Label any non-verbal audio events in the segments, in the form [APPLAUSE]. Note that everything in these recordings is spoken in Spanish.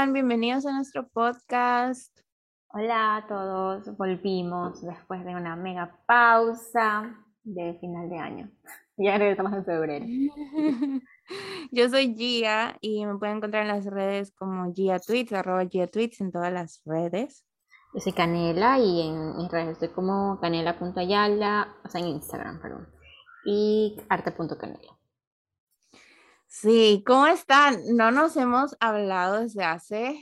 están? Bienvenidos a nuestro podcast. Hola a todos, volvimos después de una mega pausa de final de año. [LAUGHS] Ya regresamos en febrero. [LAUGHS] Yo soy Gia y me pueden encontrar en las redes como Gia Tweets, arroba Gia Tweets en todas las redes. Yo soy Canela y en mis redes estoy como canela.ayala, o sea en Instagram, perdón. Y arte.canela. Sí, ¿cómo están? No nos hemos hablado desde hace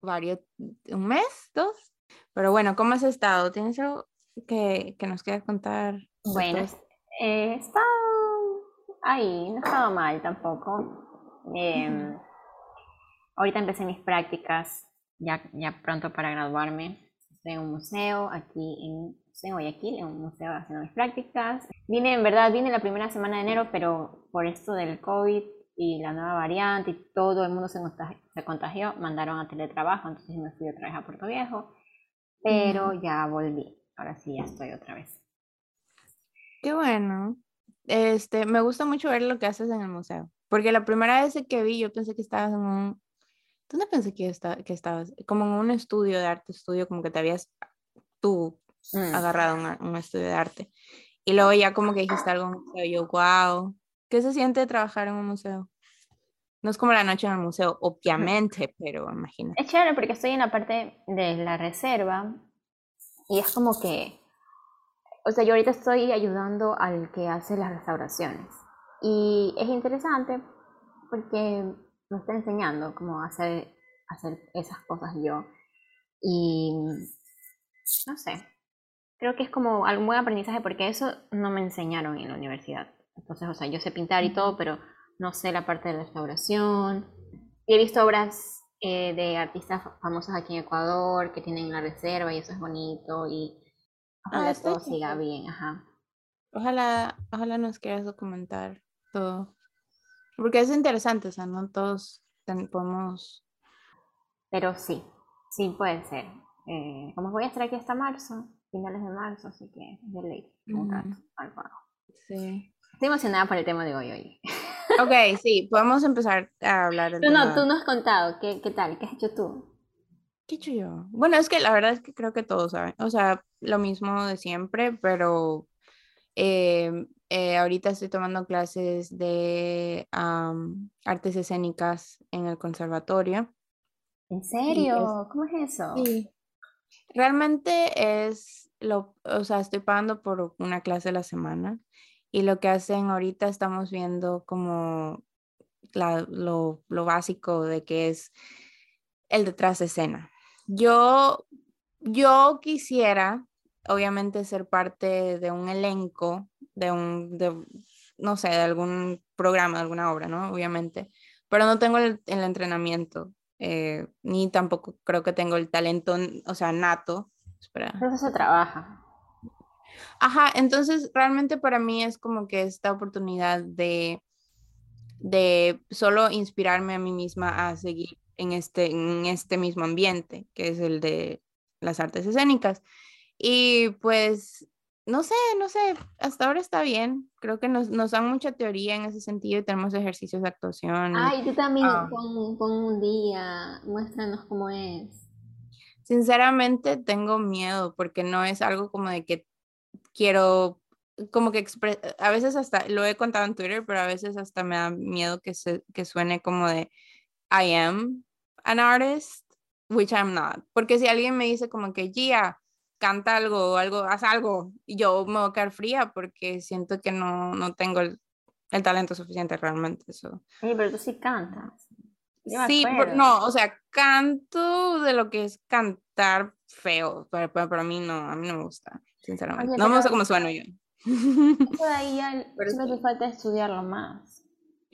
varios, un mes, dos. Pero bueno, ¿cómo has estado? ¿Tienes algo que, nos quieras contar? Bueno, he estado ahí, no he estado mal tampoco. Em, ahorita empecé mis prácticas, ya, ya pronto para graduarme. Estoy en un museo aquí en en Guayaquil, en un museo haciendo mis prácticas. Vine, en verdad, vine la primera semana de enero, pero por esto del COVID y la nueva variante y todo el mundo se, se contagió, mandaron a teletrabajo, entonces me fui otra vez a Puerto Viejo, pero ya volví, ahora sí ya estoy otra vez. Qué bueno. Este, me gusta mucho ver lo que haces en el museo, porque la primera vez que vi yo pensé que estabas en un, ¿dónde pensé que, que estabas? Como en un estudio de arte, estudio, como que te habías tú Mm. agarrado un, un estudio de arte. Y luego ya como que dijiste algo en museo, yo, wow, ¿qué se siente trabajar en un museo? No es como la noche en el museo, obviamente, pero imagínate. Es chévere porque estoy en la parte de la reserva y es como que, o sea, yo ahorita estoy ayudando al que hace las restauraciones. Y es interesante porque me está enseñando cómo hacer, hacer esas cosas yo. Y no sé, creo que es como algún buen aprendizaje porque eso no me enseñaron en la universidad. Entonces, o sea, yo sé pintar y todo, pero no sé la parte de restauración. Y he visto obras eh, de artistas famosos aquí en Ecuador que tienen la reserva y eso es bonito y ojalá ah, todo siga bien, ajá. Ojalá, ojalá nos quieras documentar todo. Porque es interesante, o sea, no todos podemos... Pero sí, sí puede ser. Eh, como voy a estar aquí hasta marzo, finales de marzo, así que de ley, un rato, algo Sí. Estoy emocionada por el tema de hoy, hoy. [LAUGHS] Ok, sí, podemos empezar a hablar del No, tú no has contado, ¿qué, ¿qué tal? ¿Qué has hecho tú? ¿Qué he hecho yo? Bueno, es que la verdad es que creo que todos saben, o sea, lo mismo de siempre, pero eh, eh, ahorita estoy tomando clases de artes escénicas en el conservatorio. ¿En serio? ¿Cómo es eso? Sí. Realmente es lo, o sea, estoy pagando por una clase a la semana y lo que hacen ahorita estamos viendo como lo, básico de que es el detrás de escena. Yo, yo quisiera, obviamente, ser parte de un elenco, de un, de, no sé, de algún programa, de alguna obra, ¿no? Obviamente, pero no tengo el, entrenamiento, eh, ni tampoco creo que tengo el talento, o sea, nato eso se trabaja. Ajá, entonces realmente para mí es como que esta oportunidad de, de solo inspirarme a mí misma a seguir en este, en este mismo ambiente, que es el de las artes escénicas. Y pues, no sé, no sé, hasta ahora está bien. Creo que nos, nos dan mucha teoría en ese sentido y tenemos ejercicios de actuación. Ay, tú también ah. pon un día, muéstranos cómo es. Sinceramente tengo miedo porque no es algo como de que quiero, como que a veces hasta, lo he contado en Twitter, pero a veces hasta me da miedo que, se, que suene como de I am an artist, which I'm not. Porque si alguien me dice como que Gia, canta algo algo, haz algo, y yo me voy a quedar fría porque siento que no, no tengo el, el talento suficiente realmente. Eso. Sí, pero tú sí cantas. Sí, no, o sea, canto de lo que es cantar feo, pero, para mí no, a mí no me gusta, sinceramente. no me gusta cómo sueno yo. Eso de [LAUGHS] ahí ya solo te falta estudiarlo más.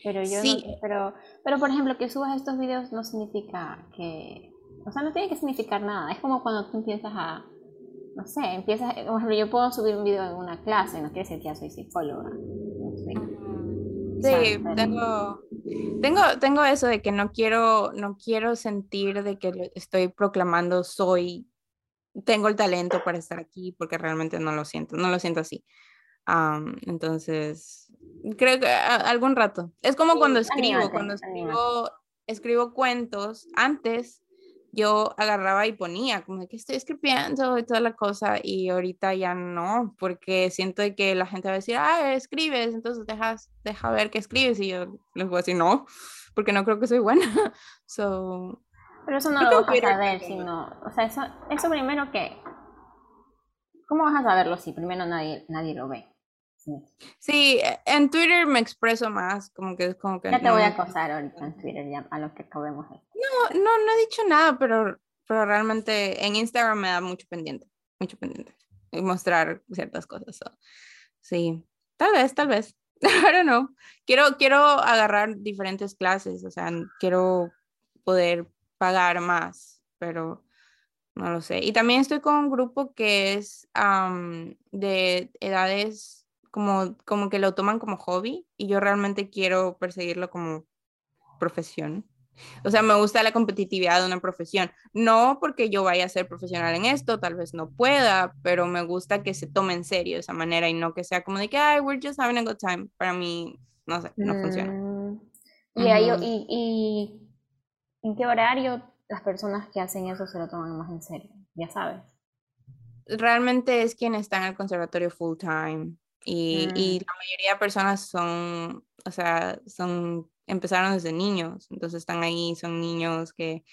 Pero yo sí. pero, pero por ejemplo, que subas estos videos no significa que, o sea, no tiene que significar nada. Es como cuando tú empiezas a, no sé, empiezas, por ejemplo, yo puedo subir un video en una clase, no quiere decir que ya soy psicóloga. Sí, tengo, tengo, tengo eso de que no quiero, no quiero sentir de que estoy proclamando soy, tengo el talento para estar aquí, porque realmente no lo siento, no lo siento así. entonces, creo que algún rato. Es como cuando escribo, cuando escribo, escribo cuentos, antes yo agarraba y ponía como que estoy escribiendo y toda la cosa y ahorita ya no, porque siento que la gente va a decir, ah, escribes, entonces dejas, deja ver que escribes y yo les voy a decir no, porque no creo que soy buena. [LAUGHS] so, Pero eso no lo vas a saber, sino, o sea, eso, eso primero que, ¿cómo vas a saberlo si primero nadie, nadie lo ve? Sí, e, en Twitter me expreso más, como que es como que... Ya te voy a acosar ahorita en Twitter, ya a lo que acabemos. No, no, no he dicho nada, pero, pero realmente en Instagram me da mucho pendiente, mucho pendiente. Y mostrar ciertas cosas. Sí, tal vez, tal vez. [LAUGHS] I don't know. Quiero, quiero agarrar diferentes clases, o sea, quiero poder pagar más, pero no lo sé. Y también estoy con un grupo que es de edades como, como que lo toman como hobby y yo realmente quiero perseguirlo como profesión. O sea, me gusta la competitividad de una profesión. No porque yo vaya a ser profesional en esto, tal vez no pueda, pero me gusta que se tome en serio de esa manera y no que sea como de que, ay, we're just having a good time. Para mí, no sé, no funciona. Mm, y, ahí, y, y, en qué horario las personas que hacen eso se lo toman más en serio? Ya sabes. Realmente es quien está en el conservatorio full time. Y, Mm, y la mayoría de personas son, o sea, son, empezaron desde niños, entonces están ahí, son niños que,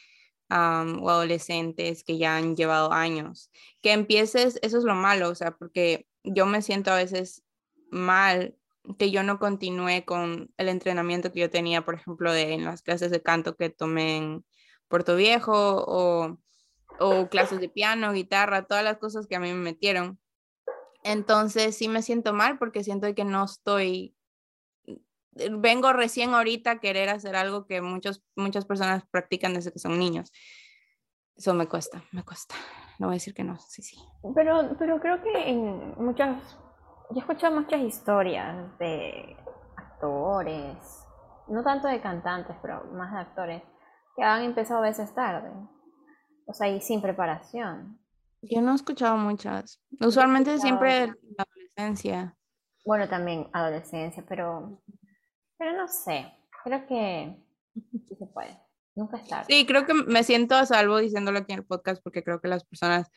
o adolescentes que ya han llevado años. Que empieces, eso es lo malo, o sea, porque yo me siento a veces mal que yo no continúe con el entrenamiento que yo tenía, por ejemplo, de, en las clases de canto que tomé en Puerto Viejo o, o clases de piano, guitarra, todas las cosas que a mí me metieron entonces sí me siento mal porque siento que no estoy, eh, vengo recién ahorita a querer hacer algo que muchos, muchas personas practican desde que son niños. Eso me cuesta, me cuesta. No voy a decir que no, sí, sí. Pero, pero creo que en muchas, yo he escuchado muchas historias de actores, no tanto de cantantes, pero más de actores, que han empezado a veces tarde, o sea, y sin preparación. Yo no he escuchado muchas. Usualmente siempre en la adolescencia. bueno, también adolescencia, pero, pero no sé, creo que sí se puede, nunca es tarde. Sí, creo que me siento a salvo diciéndolo aquí en el podcast porque creo que las personas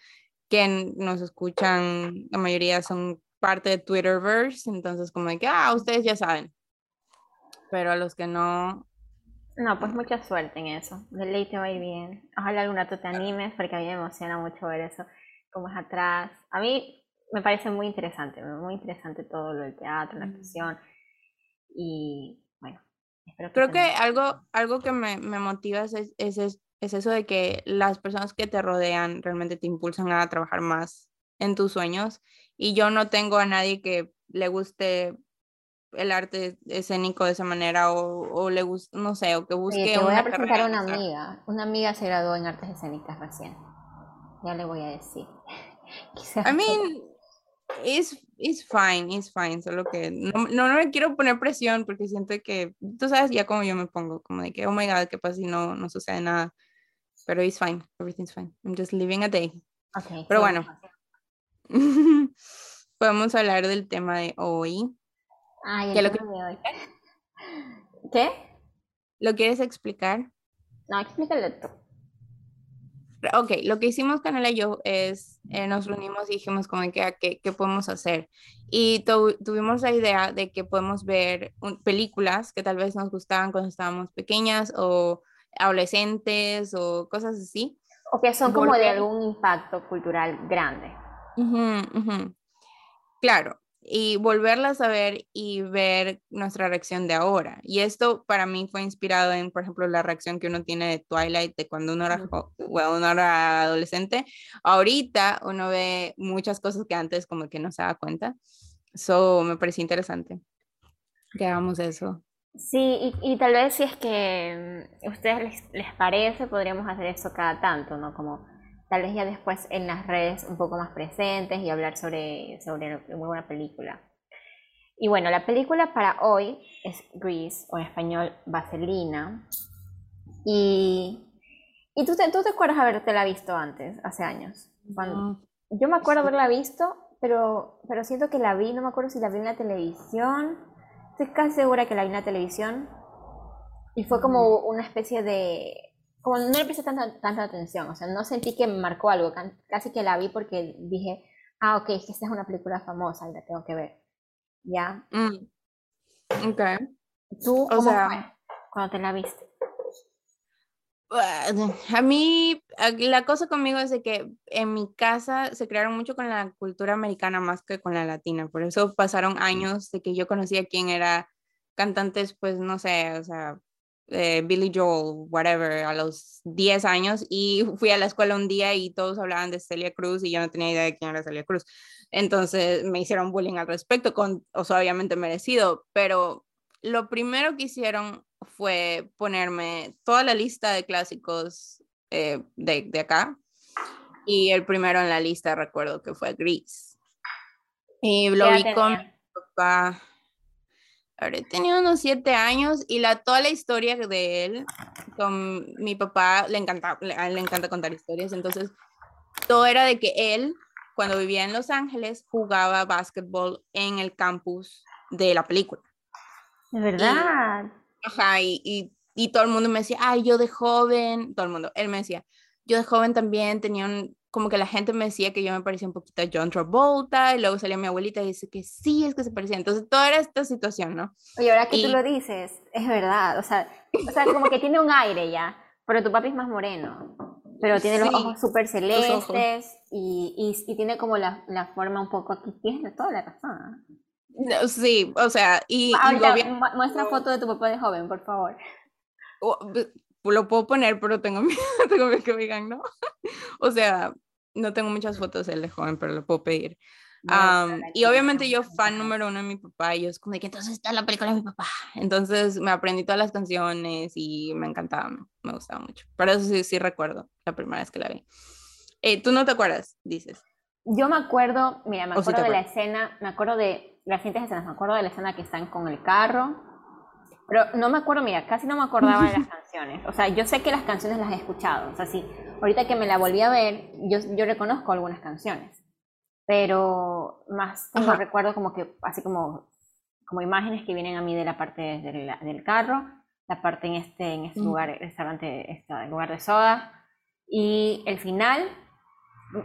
que nos escuchan, la mayoría son parte de Twitterverse, entonces como de que, ah, ustedes ya saben. Pero a los que no, No, pues mucha suerte en eso. De ley te va a ir bien. Ojalá algún rato te animes, porque a mí me emociona mucho ver eso, cómo es atrás. A mí me parece muy interesante, muy interesante todo lo del teatro, la Mm. actuación. Y bueno, espero que creo que algo, algo que me, me motiva es, es, es, es eso de que las personas que te rodean realmente te impulsan a trabajar más en tus sueños. Y yo no tengo a nadie que le guste el arte escénico de esa manera o, o le guste, no sé, o que Oye, busque te voy a una presentar carrera a una amiga. Una amiga se graduó en artes escénicas recién. Ya le voy a decir. [LAUGHS] Quizás I mean, it's, it's fine, it's fine, solo que no, no, no me quiero poner presión porque siento que, tú sabes ya como yo me pongo, como de que, oh my God, ¿qué pasa si no, no sucede nada? Pero it's fine, everything's fine. I'm just living a day. Ok, Pero bueno, [LAUGHS] podemos hablar del tema de hoy. Ay, ¿Qué lo tema de hoy. [LAUGHS] ¿Qué? ¿Lo quieres explicar? No, explícale tú. Ok, lo que hicimos Canela y yo es, eh, nos reunimos y dijimos como que, ah, ¿qué, qué podemos hacer? Y tu- tuvimos la idea de que podemos ver un- películas que tal vez nos gustaban cuando estábamos pequeñas o adolescentes o cosas así. O que son como de algún impacto cultural grande. Claro, y volverlas a ver y ver nuestra reacción de ahora. Y esto para mí fue inspirado en, por ejemplo, la reacción que uno tiene de Twilight de cuando uno era, bueno, uno era adolescente. Ahorita uno ve muchas cosas que antes como que no se daba cuenta. Eso me pareció interesante que hagamos eso. Sí, y, y tal vez si es que mm, a ustedes les, les parece, podríamos hacer eso cada tanto, ¿no? Como tal vez ya después en las redes un poco más presentes y hablar sobre, sobre una buena película. Y bueno, la película para hoy es Grease, o en español Vaselina. Y, y tú, te, tú te acuerdas haberte la visto antes, hace años. Cuando, No, yo me acuerdo haberla visto, pero, pero siento que la vi, no me acuerdo si la vi en la televisión. Estoy casi segura que la vi en la televisión. Y fue como una especie de, como no le presté tanta, tanta atención, o sea, no sentí que me marcó algo, casi que la vi porque dije, ah, ok, es que esta es una película famosa y la tengo que ver. ¿Ya? Mm. Ok. ¿Tú cómo o sea, fue cuando te la viste? A mí, la cosa conmigo es de que en mi casa se crearon mucho con la cultura americana más que con la latina. Por eso pasaron años de que yo conocía quién era cantantes, pues no sé, o sea, eh, Billy Joel, whatever, a los 10 años y fui a la escuela un día y todos hablaban de Celia Cruz y yo no tenía idea de quién era Celia Cruz. Entonces me hicieron bullying al respecto, con, o sea, obviamente merecido, pero lo primero que hicieron fue ponerme toda la lista de clásicos eh, de, de, acá. Y el primero en la lista recuerdo que fue Gris. Y lo vi con mi papá. Ahora tenía unos siete años y la, toda la historia de él con mi papá le encanta, le, le encanta contar historias. Entonces, todo era de que él, cuando vivía en Los Ángeles, jugaba básquetbol en el campus de la película. De verdad. Ajá, y, y, todo el mundo me decía, ay, yo de joven, todo el mundo, él me decía, yo de joven también tenía un, como que la gente me decía que yo me parecía un poquito a John Travolta, y luego salía mi abuelita y dice que sí, es que se parecía. Entonces, toda era esta situación, ¿no? Oye, ahora que tú lo dices, es verdad, o sea, o sea, como que tiene un aire ya, pero tu papi es más moreno, pero tiene los ojos súper celestes y, y, y, tiene como la, la, forma un poco aquí, tiene toda la razón. Sí, o sea, y... muestra foto de tu papá de joven, por favor. Lo puedo poner, pero tengo [LAUGHS] miedo, tengo que me digan, ¿no? o sea, no tengo muchas fotos de él de joven, pero lo puedo pedir. y obviamente yo fan número uno de mi papá y yo es como de que entonces está la película de mi papá. Entonces me aprendí todas las canciones y me encantaba, me gustaba mucho. Pero eso sí, sí recuerdo la primera vez que la vi. Eh, ¿Tú no te acuerdas? Dices. Yo me acuerdo, mira, me acuerdo de la escena, me acuerdo de las siguientes escenas. Me acuerdo de la escena que están con el carro, pero no me acuerdo, mira, casi no me acordaba de las [LAUGHS] canciones. O sea, yo sé que las canciones las he escuchado. O sea, sí, ahorita que me la volví a ver, yo, yo reconozco algunas canciones. Pero más tengo recuerdo como que, así como, como imágenes que vienen a mí de la parte del, del carro, la parte en este, en este lugar, restaurante, este lugar de soda. Y el final,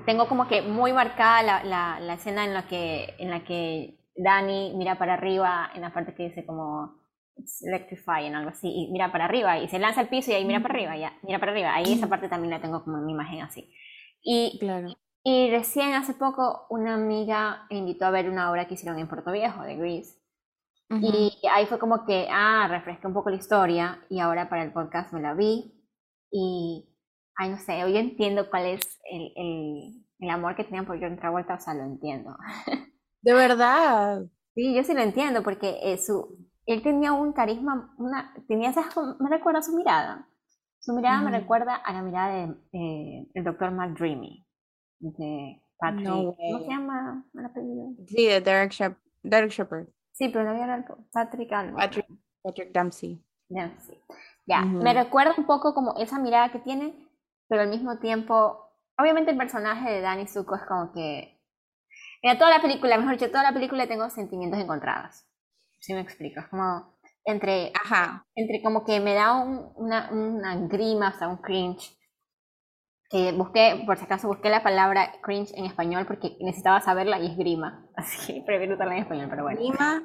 tengo como que muy marcada la, la, la escena en la que, en la que Dani mira para arriba en la parte que dice como electrify en algo así, y mira para arriba y se lanza al piso y ahí mira para arriba, ya, mira para arriba. Ahí esa parte también la tengo como en mi imagen así. Y, claro. y recién hace poco una amiga me invitó a ver una obra que hicieron en Puerto Viejo de Grease. Y ahí fue como que, ah, refresqué un poco la historia y ahora para el podcast me la vi y, ay, no sé, hoy entiendo cuál es el, el, el amor que tenían por John Travolta, o sea, lo entiendo. De verdad. [LAUGHS] Sí, yo sí lo entiendo, porque eh, su, él tenía un carisma, una, tenía esas, me recuerda su mirada. Su mirada me recuerda a la mirada del de, el doctor McDreamy, de Patrick. ¿Cómo se llama el apellido? Sí, de Derek, Shep Derek Shepard. Sí, pero no había Patrick algo. Patrick, Patrick Dempsey. Dempsey. Ya, me recuerda un poco como esa mirada que tiene, pero al mismo tiempo, obviamente el personaje de Danny Zuko es como que Mira, toda la película, mejor dicho, toda la película tengo sentimientos encontrados. Si me explico, como entre, Ajá. entre como que me da una, una grima, hasta un cringe. Que busqué, por si acaso, busqué la palabra cringe en español porque necesitaba saberla y es grima. [LAUGHS] Así que prefiero usarla en español, pero bueno. ¿Grima?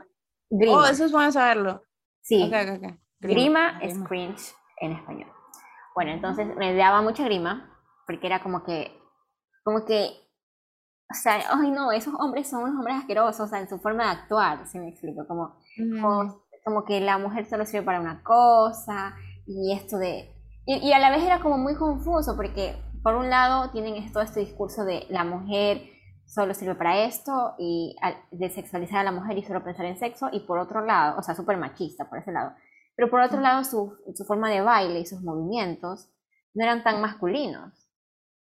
Grima. Oh, eso es bueno saberlo. Sí. Okay, okay, Grima, es cringe en español. Bueno, entonces me daba mucha grima porque era como que, como que o sea, ay no, esos hombres son unos hombres asquerosos, o sea, en su forma de actuar, si me explico, como, como, que la mujer solo sirve para una cosa, y esto de... Y, a la vez era como muy confuso, porque por un lado tienen todo este discurso de la mujer solo sirve para esto, y de sexualizar a la mujer y solo pensar en sexo, y por otro lado, o sea, súper machista por ese lado, pero por otro lado su, su forma de baile y sus movimientos no eran tan masculinos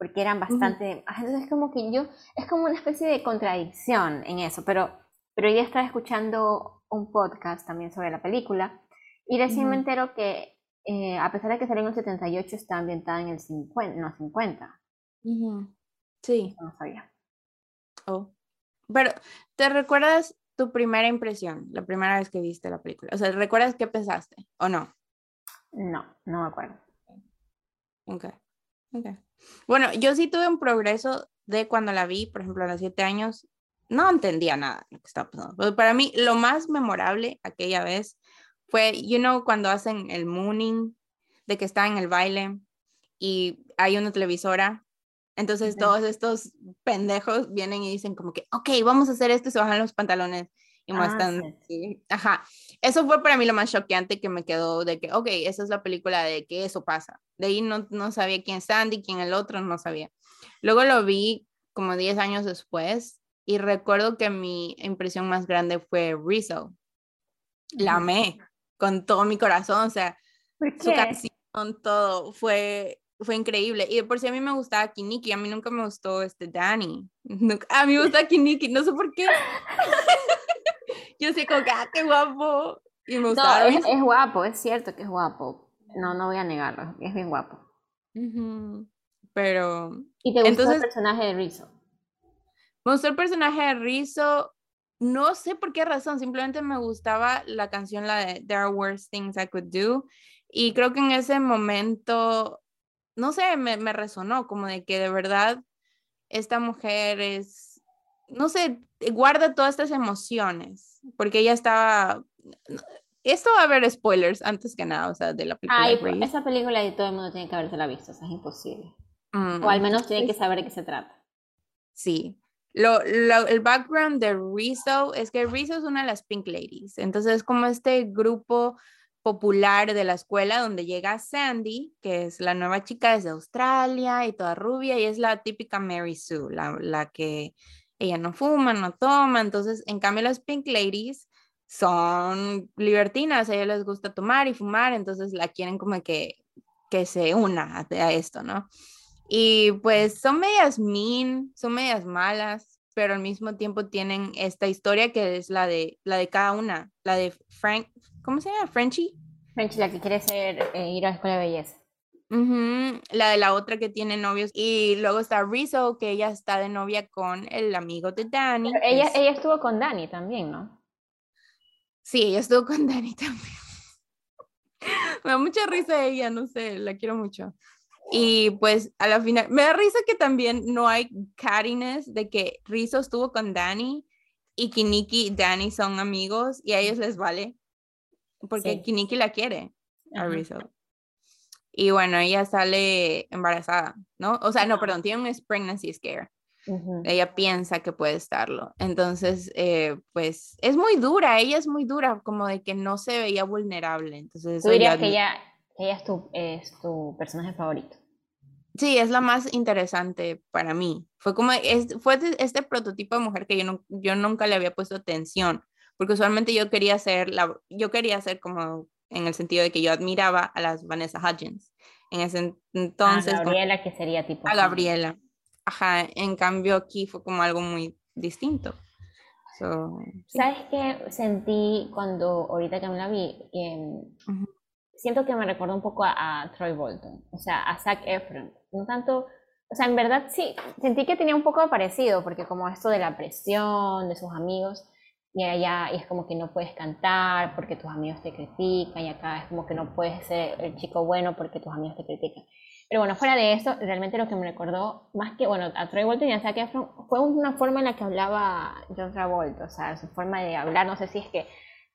porque eran bastante, entonces es como que yo, es como una especie de contradicción en eso, pero, pero ya estaba escuchando un podcast también sobre la película y recién me entero que eh, a pesar de que salió en el 78 está ambientada en el 50, no, 50. Sí. No sabía. Oh. Pero, ¿te recuerdas tu primera impresión, la primera vez que viste la película? O sea, ¿recuerdas qué pensaste o no? No, no me acuerdo. Ok, ok. Bueno, yo sí tuve un progreso de cuando la vi, por ejemplo, a los siete años, no entendía nada de lo que estaba pasando. Pero para mí, lo más memorable aquella vez fue, you know, cuando hacen el mooning, de que está en el baile y hay una televisora. Entonces todos estos pendejos vienen y dicen como que, ok, vamos a hacer esto y se bajan los pantalones y ah, muestran. Ajá. Eso fue para mí lo más choqueante que me quedó de que, ok, esa es la película de que eso pasa. De ahí no, no sabía quién es Sandy, quién el otro, no sabía. Luego lo vi como 10 años después y recuerdo que mi impresión más grande fue Rizzo. La amé con todo mi corazón, o sea, su canción, todo, fue, fue increíble. Y de por si a mí me gustaba Kiniki, a mí nunca me gustó este Danny. [LAUGHS] A mí me gusta Kiniki, no sé por qué. [LAUGHS] Yo sé como que, ah, qué guapo. Y me gustaba. No, es, guapo, es cierto que es guapo. No, no voy a negarlo, es bien guapo. Pero. ¿Y te gustó el personaje de Rizzo? Me gustó el personaje de Rizzo. No sé por qué razón, simplemente me gustaba la canción, la de There Are Worse Things I Could Do. Y creo que en ese momento, no sé, me, me resonó como de que de verdad esta mujer es, no sé, guarda todas estas emociones, porque ella estaba, esto va a haber spoilers antes que nada, o sea, de la película. Ay, esa película y todo el mundo tiene que haberse la visto, o sea, es imposible. o al mm, menos tiene que saber de qué se trata. Sí. Lo, lo, el background de Rizzo es que Rizzo es una de las Pink Ladies, entonces es como este grupo popular de la escuela donde llega Sandy, que es la nueva chica desde Australia y toda rubia y es la típica Mary Sue, la, la que ella no fuma, no toma, entonces en cambio las Pink Ladies son libertinas, a ellas les gusta tomar y fumar, entonces la quieren como que, que se una a, esto, ¿no? Y pues son medias mean, son medias malas, pero al mismo tiempo tienen esta historia que es la de, la de cada una, la de Frank, ¿cómo se llama? Frenchy. Frenchy, la que quiere ser, eh, ir a la escuela de belleza. La de la otra que tiene novios. Y luego está Rizzo, que ella está de novia con el amigo de Danny. ella, ella estuvo con Danny también, ¿no? Sí, ella estuvo con Danny también. [LAUGHS] me da mucha risa ella, no sé, la quiero mucho. Y pues a la final, me da risa que también no hay cattiness de que Rizzo estuvo con Danny y Kiniki y Danny son amigos y a ellos les vale. Porque Kiniki la quiere a Rizzo. Y bueno, ella sale embarazada, ¿no? O sea, no, perdón, tiene un pregnancy scare. Ella piensa que puede estarlo. Entonces, eh, pues es muy dura, ella es muy dura, como de que no se veía vulnerable. Entonces, ¿Tú dirías que ella, ella es, tu, es tu personaje favorito? Sí, es la más interesante para mí. Fue como, es, fue este prototipo de mujer que yo, no, yo nunca le había puesto atención, porque usualmente yo quería ser, la, yo quería ser como en el sentido de que yo admiraba a las Vanessa Hudgens. En ese entonces... A Gabriela, que sería tipo... A Gabriela. Ajá, en cambio aquí fue como algo muy distinto. ¿Sabes qué sentí cuando ahorita que me la vi? Siento que me recordó un poco a, Troy Bolton, o sea, a Zac Efron. No tanto, o sea, en verdad sí, sentí que tenía un poco parecido, porque como esto de la presión, de sus amigos, y allá es como que no puedes cantar porque tus amigos te critican, y acá es como que no puedes ser el chico bueno porque tus amigos te critican. Pero bueno, fuera de eso, realmente lo que me recordó, más que, bueno, a Troy Bolton y a Zac Efron, fue una forma en la que hablaba John Travolta, o sea, su forma de hablar, no sé si es que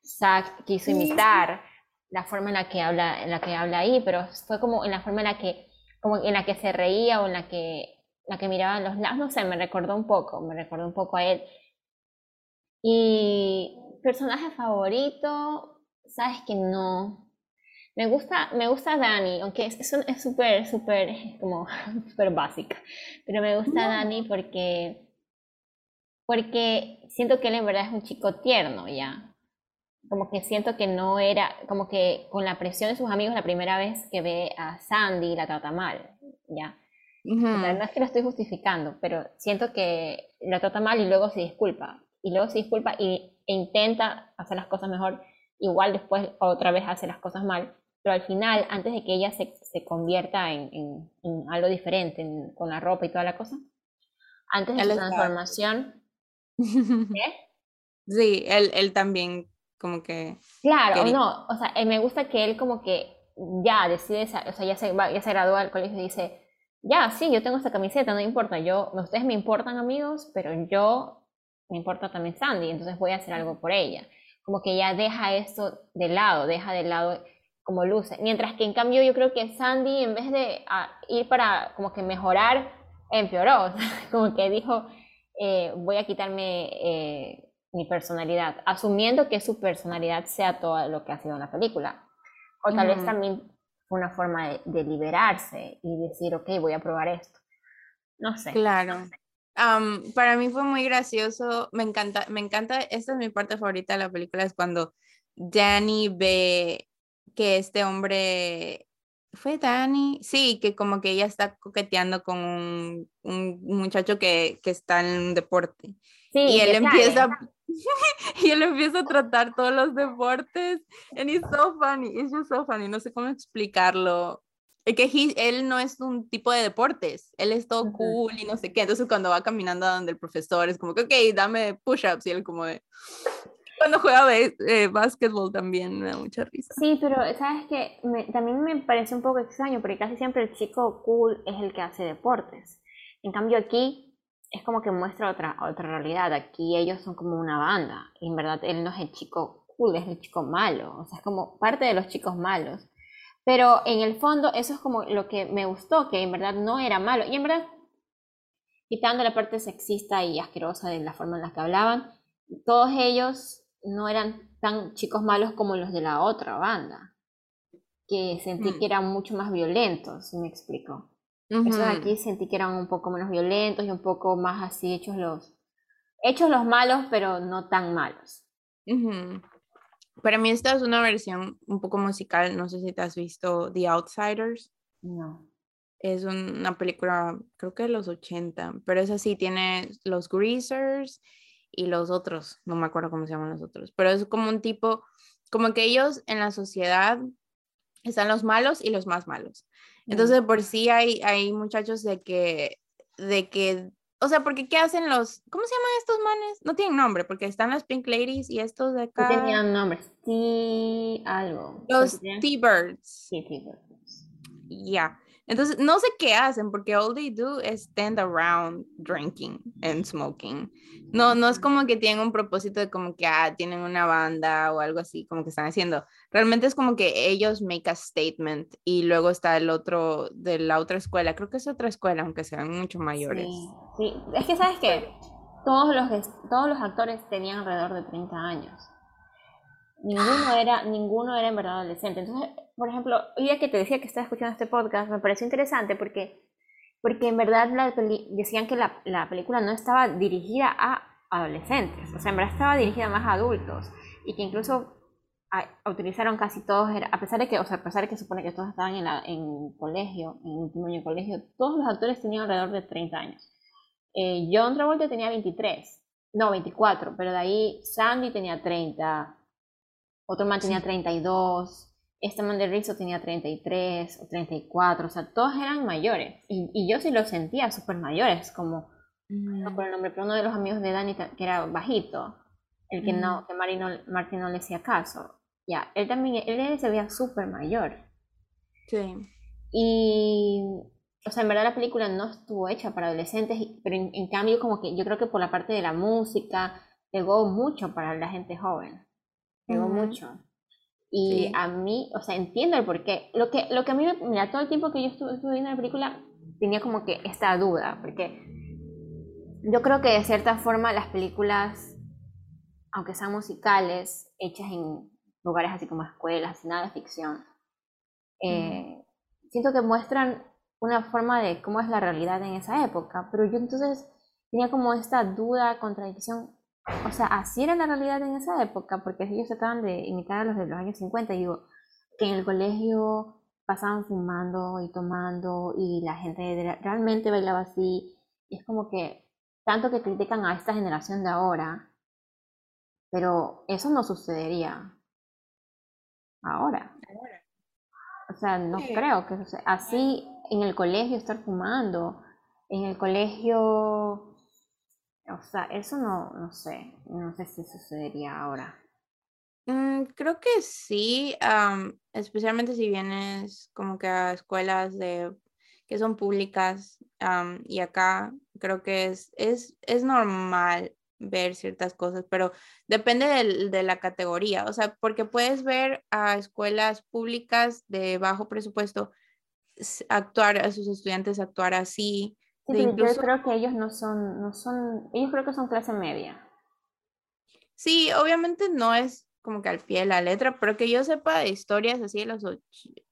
Zac quiso imitar la forma en la que habla, en la que habla ahí, pero fue como en la forma en la que, como en la que se reía o en la que, la que miraba los lados, no sé, me recordó un poco, me recordó un poco a él. Y personaje favorito, sabes que no. Me gusta, me gusta Dani, aunque es súper, súper, como [LAUGHS] súper básica. Pero me gusta Dani porque, porque siento que él en verdad es un chico tierno ya. Como que siento que no era, como que con la presión de sus amigos la primera vez que ve a Sandy la trata mal, ya. no es que lo estoy justificando, pero siento que la trata mal y luego se disculpa y luego se disculpa y, e intenta hacer las cosas mejor, igual después otra vez hace las cosas mal, pero al final, antes de que ella se, se convierta en, en, algo diferente, con la ropa y toda la cosa, antes de su transformación... [LAUGHS] ¿qué? Sí, él, él también como que... Claro, no, o sea, eh, me gusta que él como que ya decide, o sea, ya se, va, ya se graduó del colegio y dice, ya, sí, yo tengo esta camiseta, no importa, yo, ustedes me importan amigos, pero yo me importa también Sandy, entonces voy a hacer algo por ella. Como que ya deja esto de lado, deja de lado como luce. Mientras que en cambio yo creo que Sandy en vez de ah, ir para como que mejorar, empeoró. [LAUGHS] como que dijo, eh, voy a quitarme eh, mi personalidad, asumiendo que su personalidad sea todo lo que ha sido en la película. O tal vez también una forma de, liberarse y decir, ok, voy a probar esto. No sé. Claro. para mí fue muy gracioso, me encanta, me encanta, esta es mi parte favorita de la película, es cuando Danny ve que este hombre, fue Danny, sí, que como que ella está coqueteando con un, muchacho que, que, está en un deporte. Sí, y él empieza, [LAUGHS] y él empieza a tratar todos los deportes. And it's so funny, it's just so funny, no sé cómo explicarlo. Es que él no es un tipo de deportes, él es todo cool y no sé qué. Entonces cuando va caminando a donde el profesor es como que, ok, dame push-ups y él como de... Cuando juega eh, básquetbol también me da mucha risa. Sí, pero sabes que también me parece un poco extraño porque casi siempre el chico cool es el que hace deportes. En cambio aquí es como que muestra otra, otra realidad. Aquí ellos son como una banda. Y en verdad él no es el chico cool, es el chico malo. O sea, es como parte de los chicos malos. Pero en el fondo eso es como lo que me gustó, que en verdad no era malo. Y en verdad, quitando la parte sexista y asquerosa de la forma en la que hablaban, todos ellos no eran tan chicos malos como los de la otra banda. Que sentí mm. que eran mucho más violentos, si me explico aquí sentí que eran un poco menos violentos y un poco más así hechos los, hechos los malos, pero no tan malos. Para mí esta es una versión un poco musical, no sé si te has visto The Outsiders. No. Es una película, creo que de los 80, pero es así, tiene los Greasers y los otros, no me acuerdo cómo se llaman los otros, pero es como un tipo, como que ellos en la sociedad están los malos y los más malos. Entonces, por sí hay, hay muchachos de que, de que, o sea, porque ¿qué hacen los, ¿cómo se llaman estos manes? No tienen nombre, porque están las Pink Ladies y estos de acá. No tenían nombre, sí, algo. Los T-Birds. Sí, T-Birds. Ya. Entonces, no sé qué hacen porque all they do is stand around drinking and smoking. No, no es como que tienen un propósito de como que ah, tienen una banda o algo así, como que están haciendo. Realmente es como que ellos make a statement y luego está el otro de la otra escuela. Creo que es otra escuela, aunque sean mucho mayores. Sí, es que sabes que todos los, todos los actores tenían alrededor de 30 años. Ninguno era, ninguno era en verdad adolescente. Entonces, por ejemplo, hoy día que te decía que estaba escuchando este podcast, me pareció interesante porque, porque en verdad la decían que la, la, película no estaba dirigida a adolescentes, o sea, en verdad estaba dirigida más a adultos y que incluso utilizaron casi todos, a pesar de que, o sea, a pesar de que supone que todos estaban en, la, en colegio, en último año de colegio, todos los actores tenían alrededor de 30 años. Eh, John Travolta tenía 23, no, 24, pero de ahí Sandy tenía 30, otro man tenía 32, este man de Rizzo tenía 33 o 34, o sea, todos eran mayores. Y, y yo sí los sentía súper mayores, como, no por el nombre, pero uno de los amigos de Dani que era bajito, el que no, que Martín no le hacía caso. Ya, él también, él se veía súper mayor. Sí. Y, o sea, en verdad la película no estuvo hecha para adolescentes, pero en, cambio como que yo creo que por la parte de la música, pegó mucho para la gente joven. Pegó mucho. Y a mí, o sea, entiendo el porqué. Lo que, lo que a mí, mira, todo el tiempo que yo estuve, viendo la película, tenía como que esta duda, porque yo creo que de cierta forma las películas, aunque sean musicales, hechas en lugares así como escuelas, nada de ficción, eh, siento que muestran una forma de cómo es la realidad en esa época, pero yo entonces tenía como esta duda, contradicción, o sea, así era la realidad en esa época, porque ellos trataban de imitar a los de los años 50, y digo, que en el colegio pasaban fumando y tomando y la gente realmente bailaba así, y es como que tanto que critican a esta generación de ahora, pero eso no sucedería ahora. O sea, no creo que suceda. Así en el colegio estar fumando, en el colegio o sea, eso no, no sé, no sé si sucedería ahora. Mm, creo que sí, especialmente si vienes como que a escuelas de que son públicas y acá creo que es, es, es normal ver ciertas cosas, pero depende de la categoría, o sea, porque puedes ver a escuelas públicas de bajo presupuesto actuar, a sus estudiantes actuar así. Sí, yo creo que ellos no son, no son, ellos creo que son clase media. Sí, obviamente no es como que al pie de la letra, pero que yo sepa de historias así de los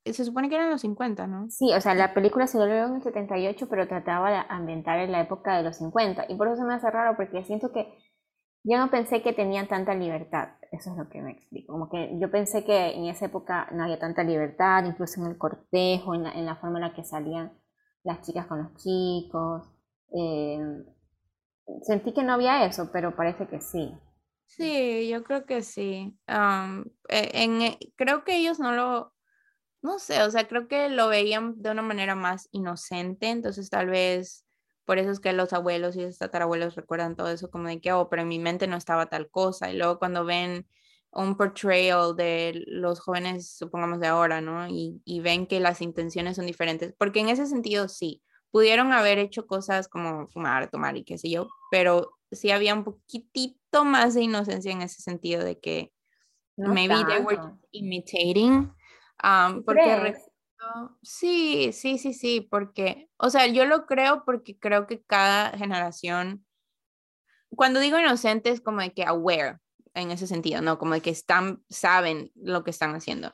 se supone que eran los 50, ¿no? Sí, o sea, la película se volvió en el 78, pero trataba de ambientar en la época de los 50, y por eso se me hace raro, porque siento que yo no pensé que tenían tanta libertad, eso es lo que me explico, como que yo pensé que en esa época no había tanta libertad, incluso en el cortejo, en la, en la forma en la que salían las chicas con los chicos, eh, sentí que no había eso, pero parece que sí. Sí, yo creo que sí. E, en, eh, creo que ellos no lo, no sé, o sea, creo que lo veían de una manera más inocente, entonces tal vez por eso es que los abuelos y los tatarabuelos recuerdan todo eso como de que, oh, pero en mi mente no estaba tal cosa. Y luego cuando ven un portrayal de los jóvenes, supongamos de ahora, ¿no? Y, y ven que las intenciones son diferentes, porque en ese sentido sí, pudieron haber hecho cosas como fumar, tomar y qué sé yo, pero sí había un poquitito más de inocencia en ese sentido de que maybe they were imitating. Um, porque sí, sí, sí, sí, porque, o sea, yo lo creo porque creo que cada generación, cuando digo inocente es como de que aware en ese sentido, ¿no? Como de que están, saben lo que están haciendo.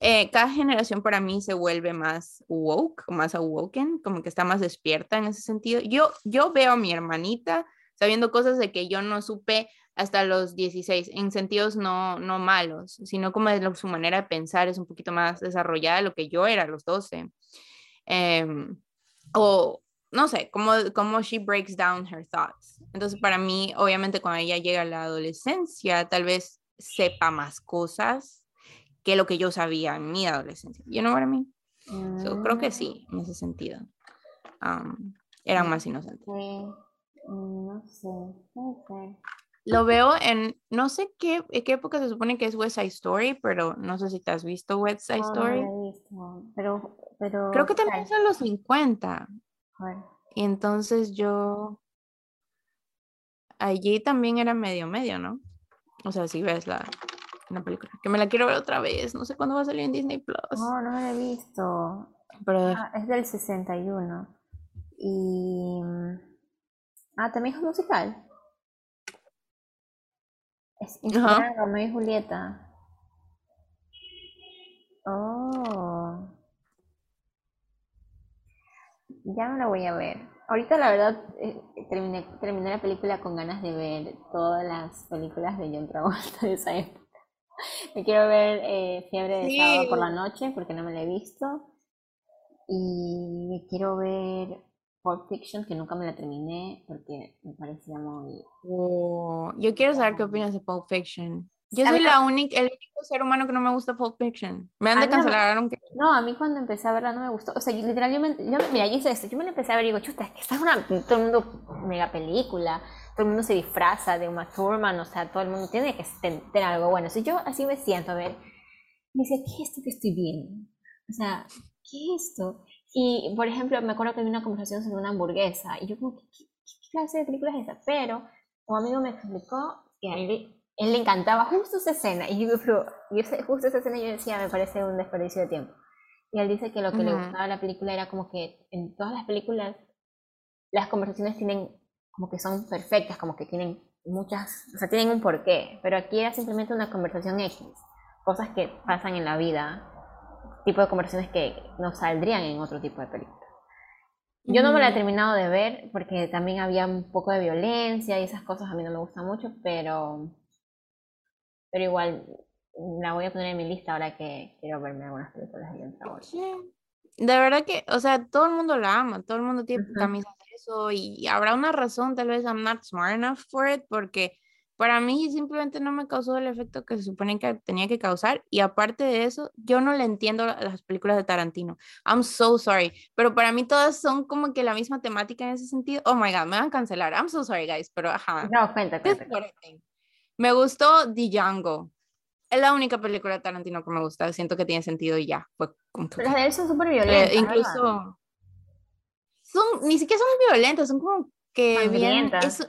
Eh, cada generación para mí se vuelve más woke, más awoken, como que está más despierta en ese sentido. Yo, yo veo a mi hermanita sabiendo cosas de que yo no supe hasta los 16, en sentidos no, no malos, sino como de su manera de pensar es un poquito más desarrollada de lo que yo era a los 12. Em, o no sé, como, como she breaks down her thoughts. Entonces, para mí, obviamente, cuando ella llega a la adolescencia, tal vez sepa más cosas que lo que yo sabía en mi adolescencia. You know what I mean? creo que sí, en ese sentido. Um, eran más inocentes. Mm, no sé, no sé. Lo veo en, no sé qué, qué época se supone que es West Side Story, pero no sé si te has visto West Side Story. pero, pero... Creo que también son los 50. Y entonces yo... Allí también era medio medio, ¿no? O sea, si ves la, película. Que me la quiero ver otra vez. No sé cuándo va a salir en Disney Plus. No, no la he visto. Pero... Ah, es del 61. Y... Ah, también es musical. Es inspirada Romeo y Julieta. Oh. Ya no la voy a ver. Ahorita la verdad eh, terminé, terminé la película con ganas de ver todas las películas de John Travolta de esa época. Me quiero ver eh, Fiebre de sábado por la noche porque no me la he visto. Y me quiero ver Pulp Fiction, que nunca me la terminé porque me parecía muy... Oh, yo quiero saber qué opinas de Pulp Fiction. Yo soy la única, el único ser humano que no me gusta Pulp Fiction. Me han de cancelar, aunque... No, a mí cuando empecé a verla no me gustó. O sea, literalmente, yo, mira, yo hice esto. Yo me la empecé a ver y digo, chuta, es que está una... Todo el mundo, mega película. Todo el mundo se disfraza de Uma Thurman. O sea, todo el mundo tiene que tener algo bueno. Si yo así me siento, a ver. Me dice, ¿qué es esto que estoy viendo? O sea, ¿qué es esto? Y, por ejemplo, me acuerdo que había una conversación sobre una hamburguesa y yo como, ¿qué, clase de película es esa? Pero un amigo me explicó que a él, le encantaba justo esa escena. Y yo, pero, justo esa escena yo decía, me parece un desperdicio de tiempo. Y él dice que lo que le gustaba de la película era como que en todas las películas las conversaciones tienen como que son perfectas, como que tienen muchas, o sea, tienen un porqué, pero aquí era simplemente una conversación X, cosas que pasan en la vida tipo de conversaciones que no saldrían en otro tipo de película. Yo no me la he terminado de ver porque también había un poco de violencia y esas cosas a mí no me gustan mucho, pero, pero igual la voy a poner en mi lista ahora que quiero verme algunas películas de John De verdad que, o sea, todo el mundo la ama, todo el mundo tiene camisas de eso y habrá una razón, tal vez I'm not smart enough for it, porque para mí simplemente no me causó el efecto que se supone que tenía que causar y aparte de eso, yo no le entiendo las películas de Tarantino. I'm so sorry, pero para mí todas son como que la misma temática en ese sentido. Oh my god, me van a cancelar. I'm so sorry, guys, pero ajá. No, cuenta, cuenta. Me gustó Django. es la única película de Tarantino que me gusta. Siento que tiene sentido y ya. Fue Pero de él son súper violentas. Eh, incluso. Son, ni siquiera son violentas, son como que bien. Es,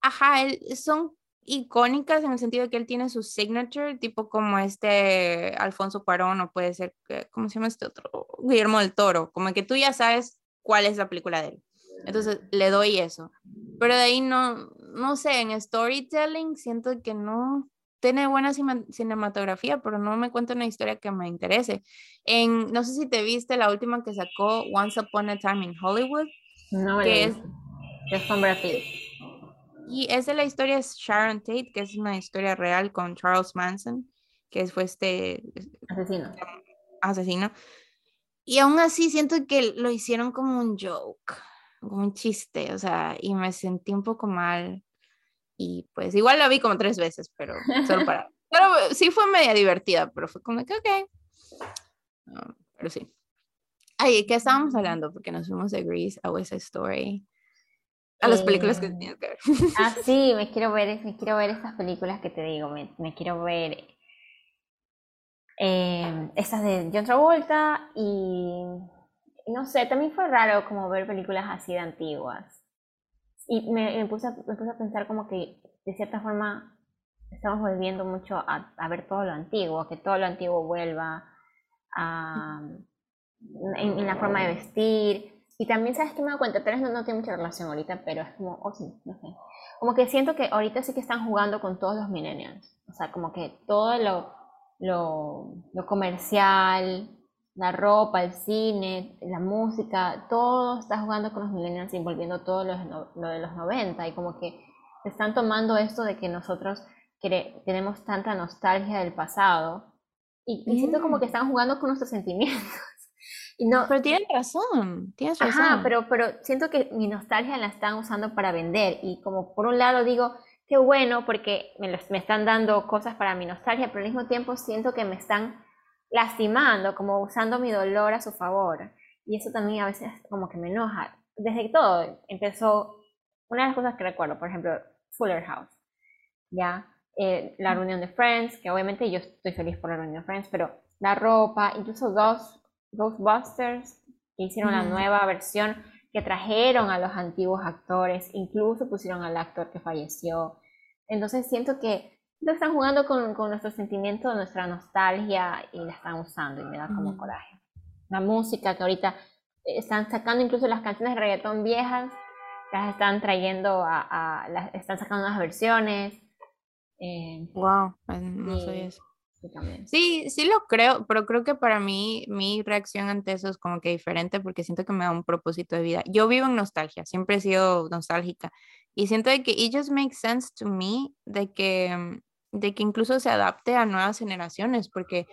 Ajá, son icónicas en el sentido de que él tiene su signature, tipo como este Alfonso Cuarón o puede ser, ¿cómo se llama este otro? Guillermo del Toro, como que tú ya sabes cuál es la película de él. Entonces le doy eso. Pero de ahí no, no sé, en storytelling siento que no tiene buena cinematografía, pero no me cuenta una historia que me interese. En, no sé si te viste la última que sacó, Once Upon a Time in Hollywood. No, que es, es con Brad Pitt. Y es de la historia de Sharon Tate, que es una historia real con Charles Manson, que fue este asesino. asesino. Y aún así siento que lo hicieron como un joke, como un chiste, o sea, y me sentí un poco mal. Y pues igual la vi como tres veces, pero solo para... [LAUGHS] pero sí fue media divertida, pero fue como que, ok. pero sí. Ay, ¿qué estábamos hablando? Porque nos fuimos de Grease a West Story a las películas que eh, tienes que ver. Ah, [LAUGHS] sí, me quiero ver, me quiero ver estas películas que te digo, me, me quiero ver eh, estas de John Travolta y no sé, también fue raro como ver películas así de antiguas. Y me, me, puse, a, me puse a pensar como que de cierta forma estamos volviendo mucho a, a ver todo lo antiguo, que todo lo antiguo vuelva a, en, en la forma de vestir, y también, ¿sabes que me doy cuenta? Tal vez no, no, tiene mucha relación ahorita, pero es como, oh sí, no sé. Como que siento que ahorita sí que están jugando con todos los millennials. O sea, como que todo lo, lo, lo comercial, la ropa, el cine, la música, todo está jugando con los millennials y volviendo todo lo, lo, de los 90. Y como que están tomando esto de que nosotros tenemos tanta nostalgia del pasado. Y, y siento como mm. que están jugando con nuestros sentimientos. No, pero tienes razón, tienes razón. Ajá, pero, pero siento que mi nostalgia la están usando para vender y como por un lado digo, qué bueno porque me, me están dando cosas para mi nostalgia, pero al mismo tiempo siento que me están lastimando, como usando mi dolor a su favor. Y eso también a veces como que me enoja. Desde que todo empezó, una de las cosas que recuerdo, por ejemplo, Fuller House, ¿ya? Eh, la reunión de Friends, que obviamente yo estoy feliz por la reunión de Friends, pero la ropa, incluso dos Ghostbusters, que hicieron la nueva versión, que trajeron a los antiguos actores, incluso pusieron al actor que falleció. Entonces siento que lo están jugando con, con nuestro sentimiento, nuestra nostalgia y la están usando y me da como coraje. La música que ahorita están sacando incluso las canciones de reggaetón viejas, las están trayendo a, las, están sacando unas versiones. wow, eh, no soy eso. Sí, sí lo creo, pero creo que para mí mi reacción ante eso es como que diferente porque siento que me da un propósito de vida. Yo vivo en nostalgia, siempre he sido nostálgica y siento de que it just makes sense to me de que, de que incluso se adapte a nuevas generaciones porque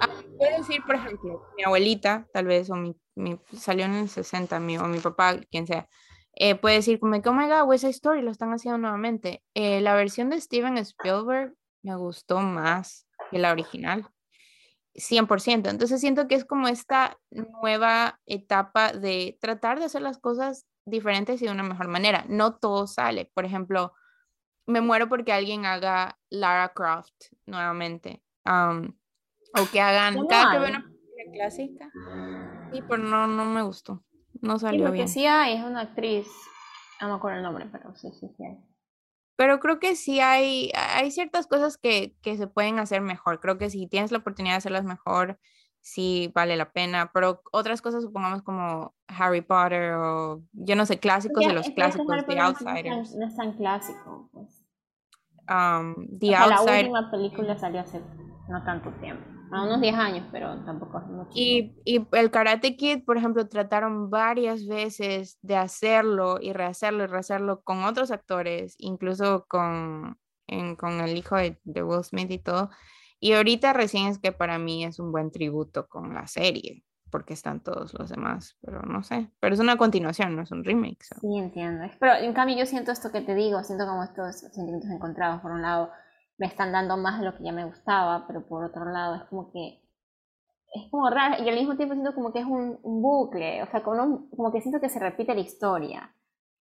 ah, puedo decir, por ejemplo, mi abuelita tal vez o mi, mi salió en el 60, mi, o mi papá, quien sea, eh, puede decir como que, oh my god, esa Story lo están haciendo nuevamente. Eh, la versión de Steven Spielberg me gustó más que la original. 100%. Entonces siento que es como esta nueva etapa de tratar de hacer las cosas diferentes y de una mejor manera. No todo sale. Por ejemplo, me muero porque alguien haga Lara Croft nuevamente. o que hagan cada que veo una película clásica. Sí, pero no, no me gustó. No salió sí, bien. sí hay, es una actriz, no me acuerdo el nombre, pero sí, sí, sí hay. Pero creo que sí hay, hay ciertas cosas que, que, se pueden hacer mejor. Creo que si tienes la oportunidad de hacerlas mejor, sí vale la pena. Pero otras cosas, supongamos como Harry Potter o yo no sé, clásicos de los clásicos, The Outsiders. No es tan clásico. Pues. Um, The La última película salió hace no tanto tiempo a unos 10 años, pero tampoco es mucho. Y, y, el Karate Kid, por ejemplo, trataron varias veces de hacerlo y rehacerlo y rehacerlo con otros actores, incluso con, con el hijo de, de, Will Smith y todo. Y ahorita recién es que para mí es un buen tributo con la serie, porque están todos los demás, pero no sé. Pero es una continuación, no es un remake. Sí, entiendo. Pero en cambio yo siento esto que te digo, siento como estos sentimientos encontrados. Por un lado, me están dando más de lo que ya me gustaba, pero por otro lado es como que es como raro y al mismo tiempo siento como que es un, bucle, o sea, como, como, que siento que se repite la historia.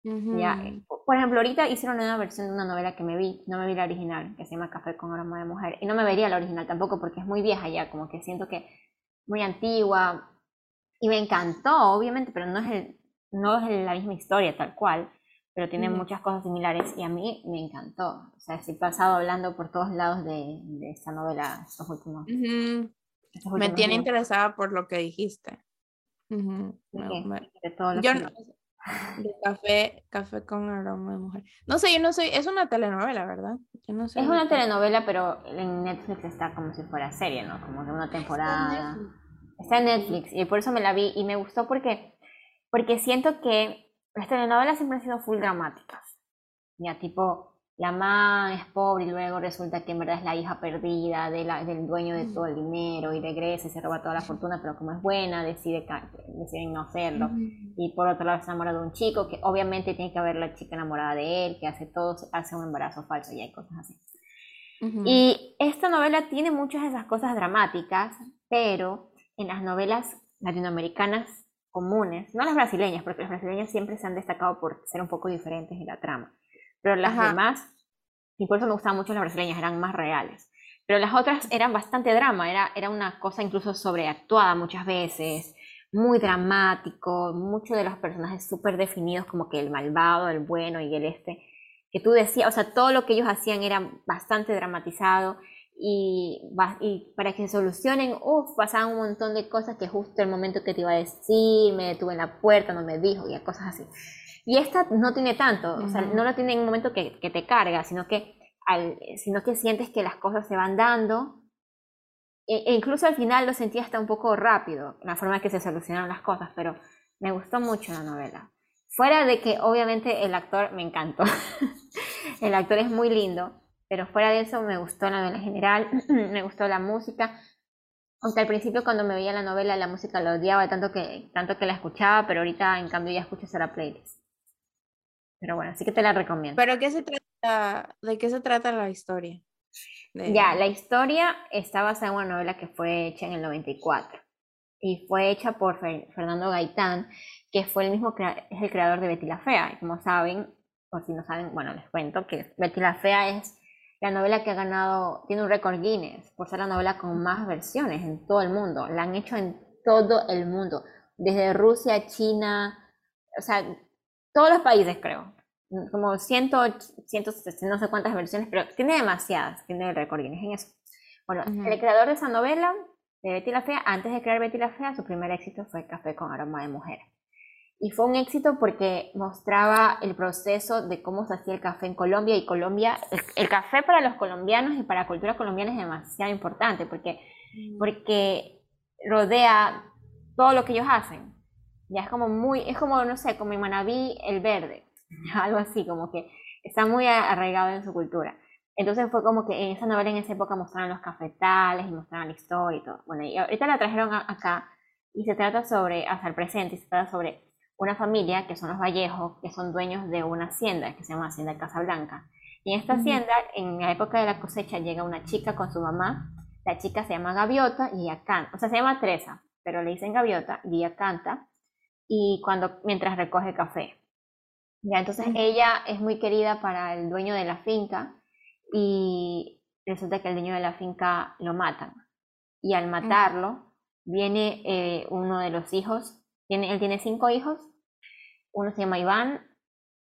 Ya, eh, por ejemplo, ahorita hicieron una versión de una novela que me vi, no me vi la original, que se llama Café con aroma de mujer, y no me vería la original tampoco porque es muy vieja ya, como que siento que muy antigua, y me encantó, obviamente, pero no es, el, no es la misma historia tal cual, pero tiene muchas cosas similares y a mí me encantó. O sea, he pasado hablando por todos lados de, de esta novela estos últimos, Me tiene interesada por lo que dijiste. De todo lo yo no, de café, café con aroma de mujer. No sé, yo no sé, es una telenovela, ¿verdad? Yo no sé. Es una telenovela, pero en Netflix está como si fuera serie, ¿no? Como de una temporada. Está en Netflix y por eso me la vi y me gustó porque, porque siento que las telenovelas siempre han sido full dramáticas. Ya, tipo, la mamá es pobre y luego resulta que en verdad es la hija perdida de la, del dueño de todo el dinero y regresa y se roba toda la fortuna, pero como es buena, decide, decide no hacerlo. Y por otro lado se enamora de un chico que obviamente tiene que haber la chica enamorada de él, que hace todo, hace un embarazo falso y hay cosas así. Y esta novela tiene muchas de esas cosas dramáticas, pero en las novelas latinoamericanas comunes, no las brasileñas, porque las brasileñas siempre se han destacado por ser un poco diferentes en la trama pero las demás, y por eso me gustaban mucho las brasileñas, eran más reales. Pero las otras eran bastante drama, era, era una cosa incluso sobreactuada muchas veces, muy dramático, muchos de los personajes súper definidos como que el malvado, el bueno y el este, que tú decías, o sea, todo lo que ellos hacían era bastante dramatizado y, y para que solucionen, uff, pasaban un montón de cosas que justo el momento que te iba a decir, me detuve en la puerta, no me dijo y cosas así. Y esta no tiene tanto, o sea, no lo tiene en un momento que, que te carga, sino que, al, sino que sientes que las cosas se van dando. E, e, incluso al final lo sentí hasta un poco rápido, la forma en que se solucionaron las cosas, pero me gustó mucho la novela. Fuera de que obviamente el actor me encantó, [LAUGHS] el actor es muy lindo, pero fuera de eso me gustó la novela en general, [CLEARS THROAT] me gustó la música, aunque al principio cuando me veía la novela la música la odiaba tanto que, tanto que la escuchaba, pero ahorita en cambio ya escucho la playlist. Pero bueno, así que te la recomiendo. ¿Pero qué se trata, de qué se trata la historia? Ya, la historia está basada en una novela que fue hecha en el 94 y fue hecha por Fernando Gaitán, que fue el mismo es el creador de Betty la Fea. Y como saben, o si no saben, bueno, les cuento que Betty la Fea es la novela que ha ganado, tiene un récord Guinness por ser la novela con más versiones en todo el mundo. La han hecho en todo el mundo, desde Rusia, China, o sea, todos los países, creo. Como ciento, ciento, no sé cuántas versiones, pero tiene demasiadas, tiene el récord en eso. Bueno, el creador de esa novela, de Betty la Fea, antes de crear Betty la Fea, su primer éxito fue Café con aroma de mujer. Y fue un éxito porque mostraba el proceso de cómo se hacía el café en Colombia. Y Colombia, el, café para los colombianos y para la cultura colombiana es demasiado importante porque, porque rodea todo lo que ellos hacen. Ya es como muy, es como, no sé, como en Manabí el verde, [LAUGHS] algo así, como que está muy arraigado en su cultura. Entonces fue como que en esa novela en esa época mostraron los cafetales y mostraron la historia y todo. Bueno, y ahorita la trajeron acá y se trata sobre, hasta el presente, se trata sobre una familia que son los Vallejos, que son dueños de una hacienda que se llama Hacienda Casablanca. Y en esta hacienda, en la época de la cosecha, llega una chica con su mamá. La chica se llama Gaviota y ella canta, o sea, se llama Teresa, pero le dicen Gaviota y ella canta y cuando mientras recoge café. Ya, entonces ella es muy querida para el dueño de la finca y resulta que el dueño de la finca lo matan. Y al matarlo, viene eh, uno de los hijos, tiene, él tiene cinco hijos, uno se llama Iván,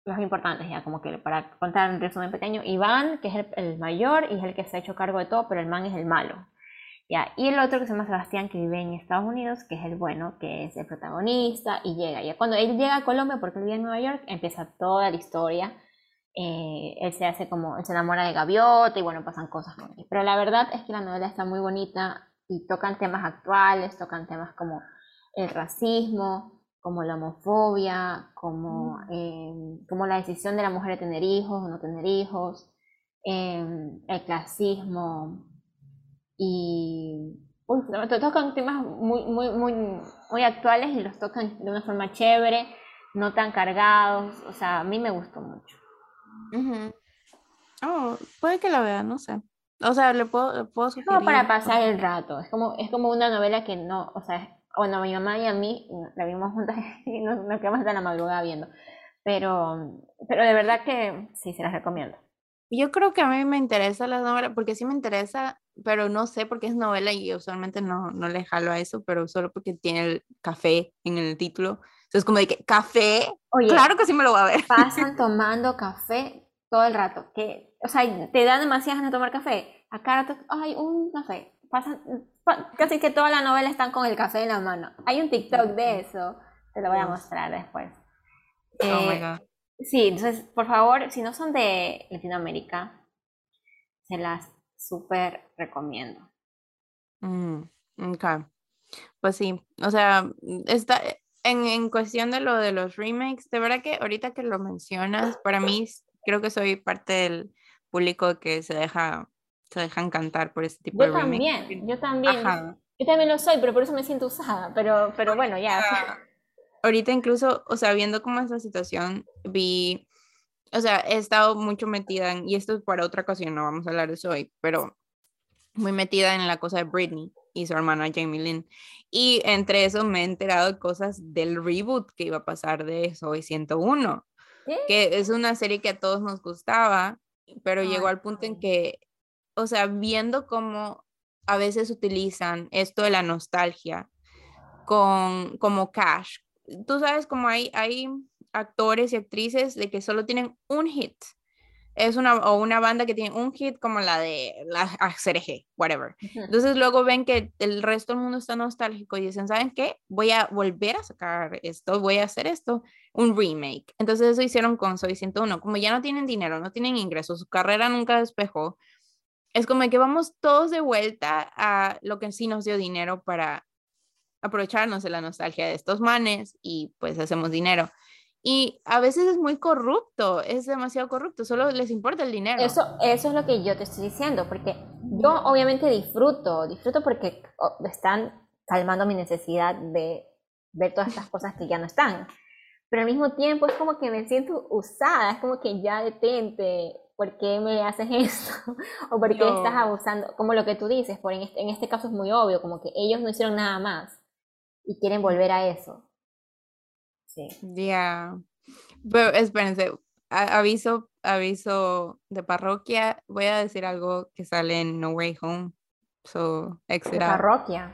los importantes ya, como que para contar un resumen pequeño, Iván, que es el, el, mayor y es el que se ha hecho cargo de todo, pero el man es el malo. Y el otro que se llama Sebastián, que vive en Estados Unidos, que es el bueno, que es el protagonista, y llega. Ya cuando él llega a Colombia, porque él vive en Nueva York, empieza toda la historia. Eh, él se hace como, él se enamora de Gaviota y bueno, pasan cosas con él. Pero la verdad es que la novela está muy bonita y tocan temas actuales, tocan temas como el racismo, como la homofobia, como, mm. eh, como la decisión de la mujer de tener hijos o no tener hijos, eh, el clasismo, y uy, tocan temas muy, muy, muy, muy actuales y los tocan de una forma chévere, no tan cargados, o sea, a mí me gustó mucho. Oh, puede que la vea, no sé. O sea, le puedo, puedo sugerir. Como para pasar el rato, es como, es como una novela que no, o sea, bueno, mi mamá y a mí la vimos juntas [LAUGHS] y nos, quedamos hasta la madrugada viendo. Pero, pero de verdad que sí, se las recomiendo. Yo creo que a mí me interesa la novela, porque sí me interesa, pero no sé por qué es novela y usualmente no, no le jalo a eso, pero solo porque tiene el café en el título. Entonces, como de que, ¿café? claro que sí me lo voy a ver. Pasan [LAUGHS] tomando café todo el rato. Que, o sea, te dan demasiadas ganas de tomar café. Acá, ay, un café. Pasan, casi que toda la novela están con el café en la mano. Hay un TikTok de eso, te lo voy a mostrar después. Oh my eh, God. Sí, entonces, por favor, si no son de Latinoamérica, se las súper recomiendo. Mm, ok. Pues sí, o sea, está en, en cuestión de lo de los remakes, de verdad que ahorita que lo mencionas, para mí creo que soy parte del público que se deja se dejan cantar por este tipo de remakes. También, yo también, yo también lo soy, pero por eso me siento usada, pero, pero bueno, ya. ahorita incluso, o sea, viendo cómo es la situación, vi, o sea, he estado mucho metida en, y esto es para otra ocasión, no vamos a hablar de eso hoy, pero muy metida en la cosa de Britney y su hermana Jamie Lynn. Y entre eso me he enterado de cosas del reboot que iba a pasar de Soy 101, que es una serie que a todos nos gustaba, pero llegó al punto en que, o sea, viendo cómo a veces utilizan esto de la nostalgia con, como cash, tú sabes como hay, hay actores y actrices de que solo tienen un hit. Es una, o una banda que tiene un hit como la de la [LAUGHS] CRG, whatever. Entonces luego ven que el resto del mundo está nostálgico y dicen, ¿saben qué? Voy a volver a sacar esto, voy a hacer esto, un remake. Entonces eso hicieron con Soy 101. Como ya no tienen dinero, no tienen ingresos, su carrera nunca despejó. Es como que vamos todos de vuelta a lo que sí nos dio dinero para aprovecharnos de la nostalgia de estos manes y pues hacemos dinero. Y a veces es muy corrupto, es demasiado corrupto, solo les importa el dinero. Eso, eso es lo que yo te estoy diciendo, porque yo obviamente disfruto, disfruto porque están calmando mi necesidad de ver todas estas cosas que ya no están. Pero al mismo tiempo es como que me siento usada, es como que ya detente, ¿por qué me haces [LAUGHS] esto? o ¿por qué estás abusando? Como lo que tú dices, por en este, en este caso es muy obvio, como que ellos no hicieron nada más y quieren volver a eso. Sí. Ya. Pero espérense, aviso, aviso de parroquia. Voy a decir algo que sale en No Way Home. So, exit parroquia.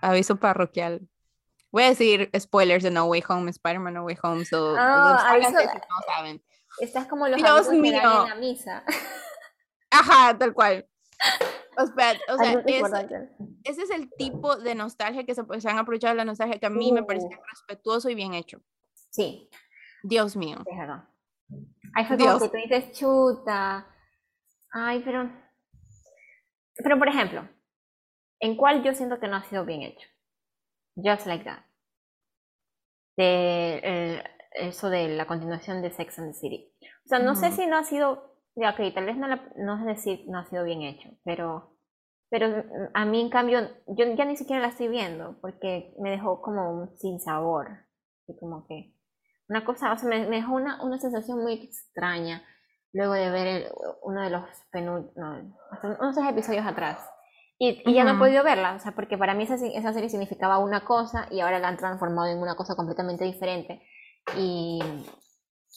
Aviso parroquial. Voy a decir spoilers de No Way Home, Spider-Man No Way Home. So, oh, aviso, no saben. Estás como los Dios mío. Que dan en la misa. [LAUGHS] Ajá, tal cual. O sea, ese es el tipo de nostalgia que se, se, han aprovechado la nostalgia que a mí me parece respetuoso y bien hecho. Sí. Dios mío. Ahí fue como que tú dices chuta. Ay, pero. Pero por ejemplo, ¿en cuál yo siento que no ha sido bien hecho? Just like that. De eso de la continuación de Sex and the City. O sea, no sé si no ha sido ya, ok, tal vez no, no es decir no ha sido bien hecho, pero, pero a mí en cambio, yo ya ni siquiera la estoy viendo porque me dejó como un sin sabor. Y como que una cosa, o sea, me, dejó una, una, sensación muy extraña luego de ver uno de los penúltimos, no, unos episodios atrás. Y, y ya no he podido verla, o sea, porque para mí esa, esa serie significaba una cosa y ahora la han transformado en una cosa completamente diferente. Y,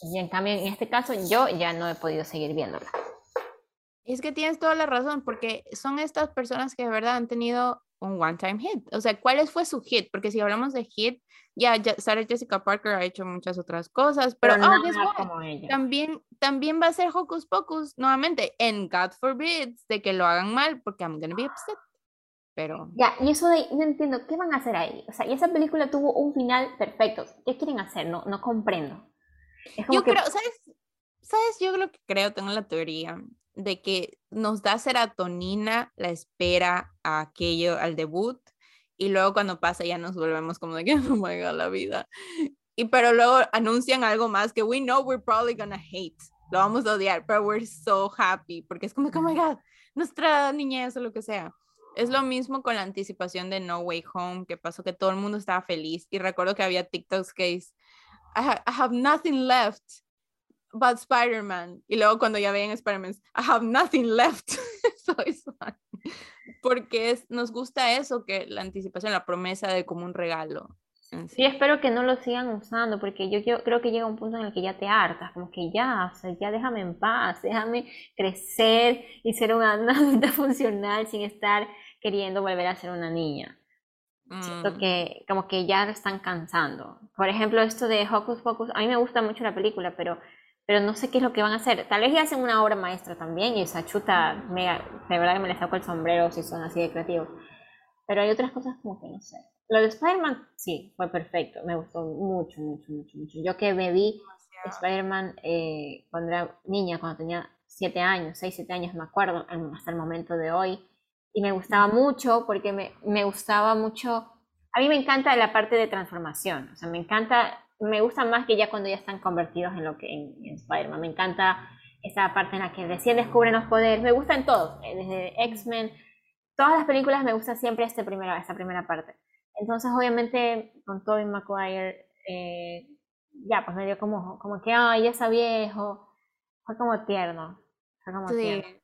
y en cambio, en este caso, yo ya no he podido seguir viéndola. Es que tienes toda la razón, porque son estas personas que de verdad han tenido un one-time hit. O sea, ¿cuál fue su hit? Porque si hablamos de hit, ya, Sarah Jessica Parker ha hecho muchas otras cosas, pero, oh, también, también va a ser Hocus Pocus nuevamente, en God forbid de que lo hagan mal, porque I'm gonna be upset. Pero... Ya, y eso de, no entiendo, ¿qué van a hacer ahí? O sea, y esa película tuvo un final perfecto. ¿Qué quieren hacer? No, no comprendo yo creo, ¿sabes? ¿Sabes? Yo lo que creo, tengo la teoría de que nos da serotonina la espera a aquello, al debut, y luego cuando pasa ya nos volvemos como de que, [LAUGHS] oh my god, la vida. Y pero luego anuncian algo más que we know we're probably gonna hate, lo vamos a odiar, pero we're so happy, porque es como, oh my god, nuestra niñez o lo que sea. Es lo mismo con la anticipación de No Way Home, que pasó que todo el mundo estaba feliz. Y recuerdo que había TikToks que I, have nothing left but Spider-Man. Y luego cuando ya ven Spider-Man, I have nothing left. [LAUGHS] Porque es, nos gusta eso, que la anticipación, la promesa de como un regalo. Sí, espero que no lo sigan usando, porque yo, yo, creo que llega un punto en el que ya te hartas, como que ya, o sea, ya déjame en paz, déjame crecer y ser una [LAUGHS] adulta funcional sin estar queriendo volver a ser una niña. Siento mm. que como que ya lo están cansando. Por ejemplo, esto de Hocus Pocus, a mí me gusta mucho la película, pero, pero no sé qué es lo que van a hacer. Tal vez ya hacen una obra maestra también y esa chuta, me, de verdad que me le saco el sombrero si son así de creativos. Pero hay otras cosas como que no sé. Lo de Spider-Man, sí, fue perfecto. Me gustó mucho, mucho, mucho, mucho. Yo que me vi Spider-Man eh, cuando era niña, cuando tenía 7 años, 6, 7 años, me acuerdo, hasta el momento de hoy. Y me gustaba mucho porque me, me gustaba mucho. A mí me encanta la parte de transformación. O sea, me encanta, me gusta más que ya cuando ya están convertidos en lo que en, Spider-Man. Me encanta esa parte en la que recién descubren los poderes. Me gusta en todos, eh, desde X-Men. Todas las películas me gusta siempre este primera, esta primera parte. Entonces, obviamente, con Tobey Maguire, eh, ya, pues me dio como, como que, ay, ya está viejo. Fue como tierno. Fue como tierno.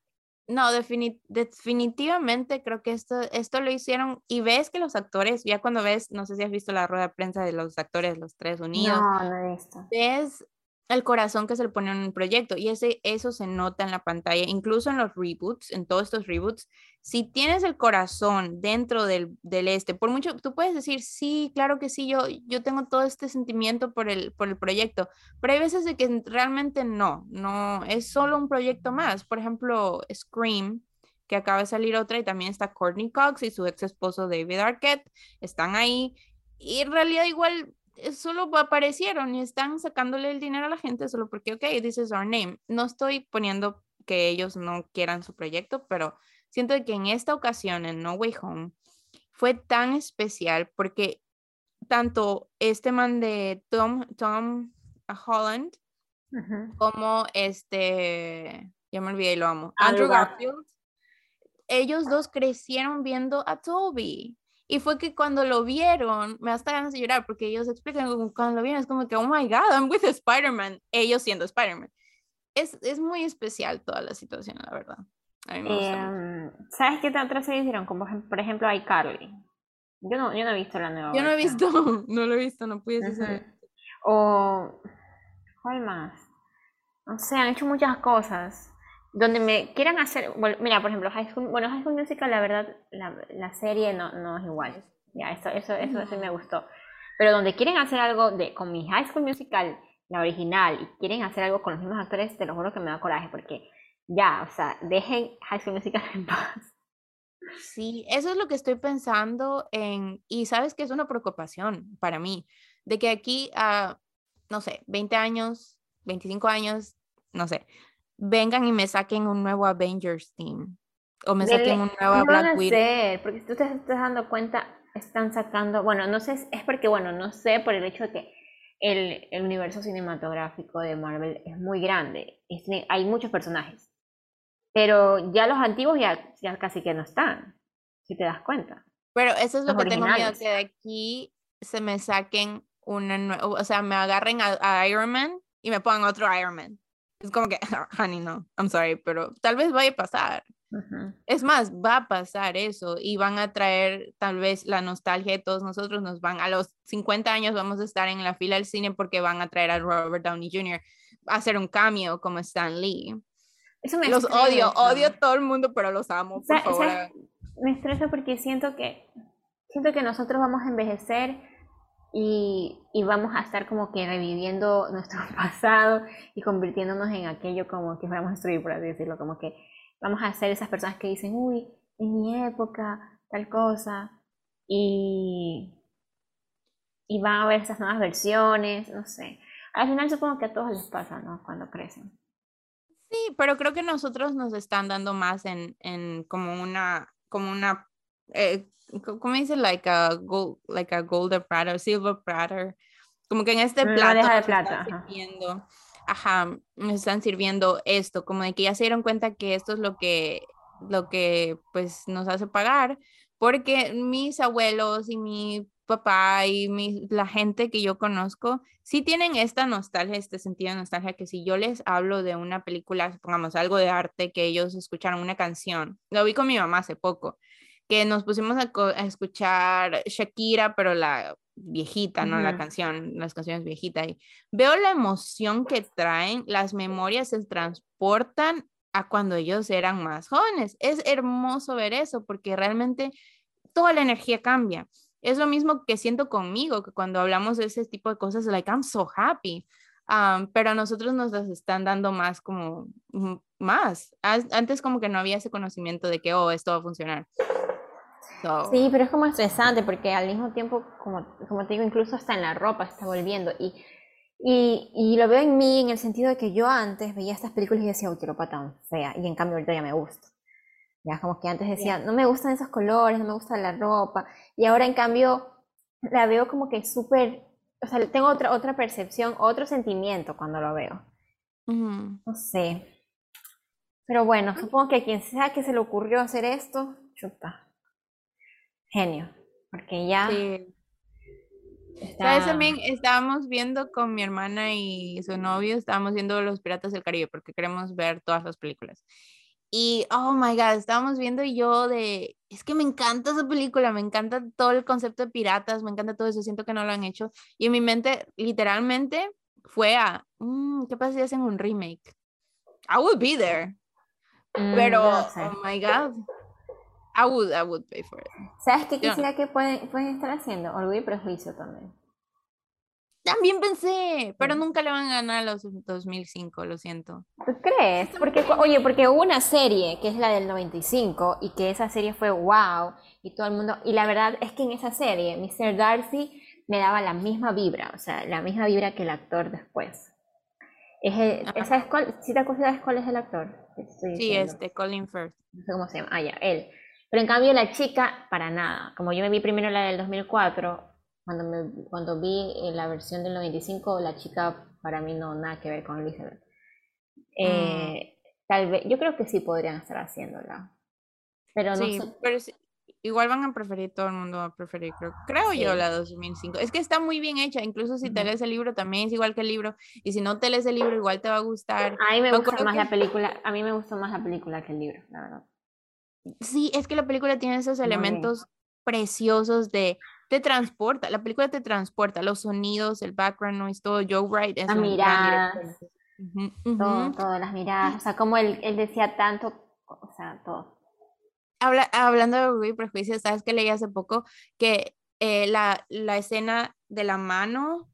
No, definitivamente creo que esto, esto lo hicieron y ves que los actores, ya cuando ves, no sé si has visto la rueda de prensa de los actores, los tres unidos. No, no he visto. Ves el corazón que se le pone en un proyecto y ese, eso se nota en la pantalla, incluso en los reboots, en todos estos reboots, si tienes el corazón dentro del, del, este, por mucho, tú puedes decir, sí, claro que sí, yo, yo tengo todo este sentimiento por el, por el proyecto, pero hay veces de que realmente no, no, es solo un proyecto más, por ejemplo, Scream, que acaba de salir otra y también está Courtney Cox y su ex esposo David Arquette, están ahí y en realidad igual eh, solo aparecieron y están sacándole el dinero a la gente solo porque, ok, this is our name. No estoy poniendo que ellos no quieran su proyecto, pero siento que en esta ocasión, en No Way Home, fue tan especial porque tanto este man de Tom, Tom Holland como este, ya me olvidé y lo amo, Andrew Garfield, ellos dos crecieron viendo a Toby. Y fue que cuando lo vieron, me hasta ganas de llorar porque ellos explican cuando lo vieron, es como que, oh my God, I'm with Spider-Man, ellos siendo Spider-Man. Es, es, muy especial toda la situación, la verdad. Em, ¿Sabes qué otra serie hicieron? Como por ejemplo iCarly. Yo no, yo no he visto la nueva. Yo no he visto, [LAUGHS] no lo he visto, no pude decir. O, ¿cuál más? O sea, han hecho muchas cosas donde me quieran hacer, bueno, mira, por ejemplo, High School, bueno, High School Musical, la verdad, la, la serie no, no es igual. Ya, eso, eso, eso, eso me gustó. Pero donde quieren hacer algo de, con mi High School Musical, la original, y quieren hacer algo con los mismos actores, te lo juro que me da coraje, porque ya, o sea, dejen High School Musical en paz. Sí, eso es lo que estoy pensando en, y sabes que es una preocupación para mí, de que aquí a, no sé, 20 años, 25 años, no sé, vengan y me saquen un nuevo Avengers team. O me saquen un nuevo Black Widow. Porque si tú te estás dando cuenta, están sacando, bueno, no sé, es porque, bueno, no sé por el hecho de que el, el universo cinematográfico de Marvel es muy grande. hay muchos personajes. Pero ya los antiguos ya, ya casi que no están, si te das cuenta. Pero eso es lo que tengo miedo, que de aquí se me saquen una o sea, me agarren a Iron Man y me pongan otro Iron Man. Es como que, [LAUGHS] honey, no, I'm sorry, pero tal vez vaya a pasar. Es más, va a pasar eso y van a traer tal vez la nostalgia de todos nosotros, nos van a los 50 años vamos a estar en la fila del cine porque van a traer a Robert Downey Jr. a hacer un cambio como Stan Lee. Eso me los odio, odio a todo el mundo, pero los amo, por favor. Me estresa porque siento que siento que nosotros vamos a envejecer y, y, vamos a estar como que reviviendo [LAUGHS] nuestro pasado y convirtiéndonos en aquello como que vamos a destruir, por así decirlo, como que vamos a ser esas personas que dicen, uy, en mi época, tal cosa, y, y van a ver esas nuevas versiones, no sé. Al final supongo que a todos les pasa, ¿no? Cuando crecen. Sí, pero creo que nosotros nos están dando más en, en como una, como una eh, ¿cómo dice? Like a, gold, like a golden platter, silver platter. Como que en este plato de plata. Están sirviendo, ajá, me están sirviendo esto, como de que ya se dieron cuenta que esto es lo que, lo que pues nos hace pagar, porque mis abuelos y mi papá y mi, la gente que yo conozco sí tienen esta nostalgia, este sentido de nostalgia, que si yo les hablo de una película, supongamos algo de arte, que ellos escucharon una canción, lo vi con mi mamá hace poco, que nos pusimos a, escuchar Shakira, pero la, viejita, ¿no? La canción, las canciones viejitas. Y veo la emoción que traen, las memorias se transportan a cuando ellos eran más jóvenes. Es hermoso ver eso porque realmente toda la energía cambia. Es lo mismo que siento conmigo, que cuando hablamos de ese tipo de cosas, like, I'm so happy. pero a nosotros nos las están dando más como, más. Antes como que no había ese conocimiento de que, oh, esto va a funcionar. Sí, pero es como estresante porque al mismo tiempo, como, como te digo, incluso hasta en la ropa está volviendo. Y, y, y, lo veo en mí en el sentido de que yo antes veía estas películas y decía, uy, qué ropa tan fea. Y en cambio ahorita ya me gusta. Ya como que antes decía, no me gustan esos colores, no me gusta la ropa. Y ahora en cambio la veo como que súper, o sea, tengo otra, otra percepción, otro sentimiento cuando lo veo. No sé. Pero bueno, supongo que a quien sea que se le ocurrió hacer esto, chuta. Genio. Porque ya. Sí. También estábamos viendo con mi hermana y su novio, estábamos viendo Los Piratas del Caribe porque queremos ver todas las películas. Y, oh my God, estábamos viendo y yo de, es que me encanta esa película, me encanta todo el concepto de piratas, me encanta todo eso, siento que no lo han hecho. Y en mi mente, literalmente, fue a, mm, ¿qué pasa si hacen un remake? I would be there. Mm, Pero, oh my God, I would, I would pay for it. ¿Sabes qué quisiera que pueden, pueden estar haciendo? Orgullo y prejuicio también. También pensé, pero nunca le van a ganar a los 2005, lo siento. ¿Tú crees? Porque, oye, porque hubo una serie que es la del 95 y que esa serie fue wow y todo el mundo, y la verdad es que en esa serie Mr. Darcy me daba la misma vibra, o sea, la misma vibra que el actor después. Es ¿Sabes cuál? ¿Sí te acuerdas cuál es el actor? sí, este, Colin Firth. No sé cómo se llama. Ah, ya, él. Pero en cambio la chica, para nada. Como yo me vi primero la del 2004, cuando, me, cuando vi eh, la versión del 95, la chica para mí no nada que ver con Elizabeth. Eh, mm. Tal vez, yo creo que sí podrían estar haciéndola. Pero no sí, pero igual van a preferir, todo el mundo va a preferir, creo, creo yo, la 2005. Es que está muy bien hecha, incluso si te lees el libro también es igual que el libro, y si no te lees el libro igual te va a gustar. A mí me, gusta más la película, a mí me gustó más la película que el libro, la verdad. Sí, es que la película tiene esos elementos preciosos de te transporta, la película te transporta, los sonidos, el background noise, todo, Joe Wright es las miradas, todo, todas las miradas, o sea, como él, él, decía tanto, o sea, todo. Habla, hablando de Orgullo y Prejuicio, ¿sabes que leí hace poco? Que eh, la, la, escena de la mano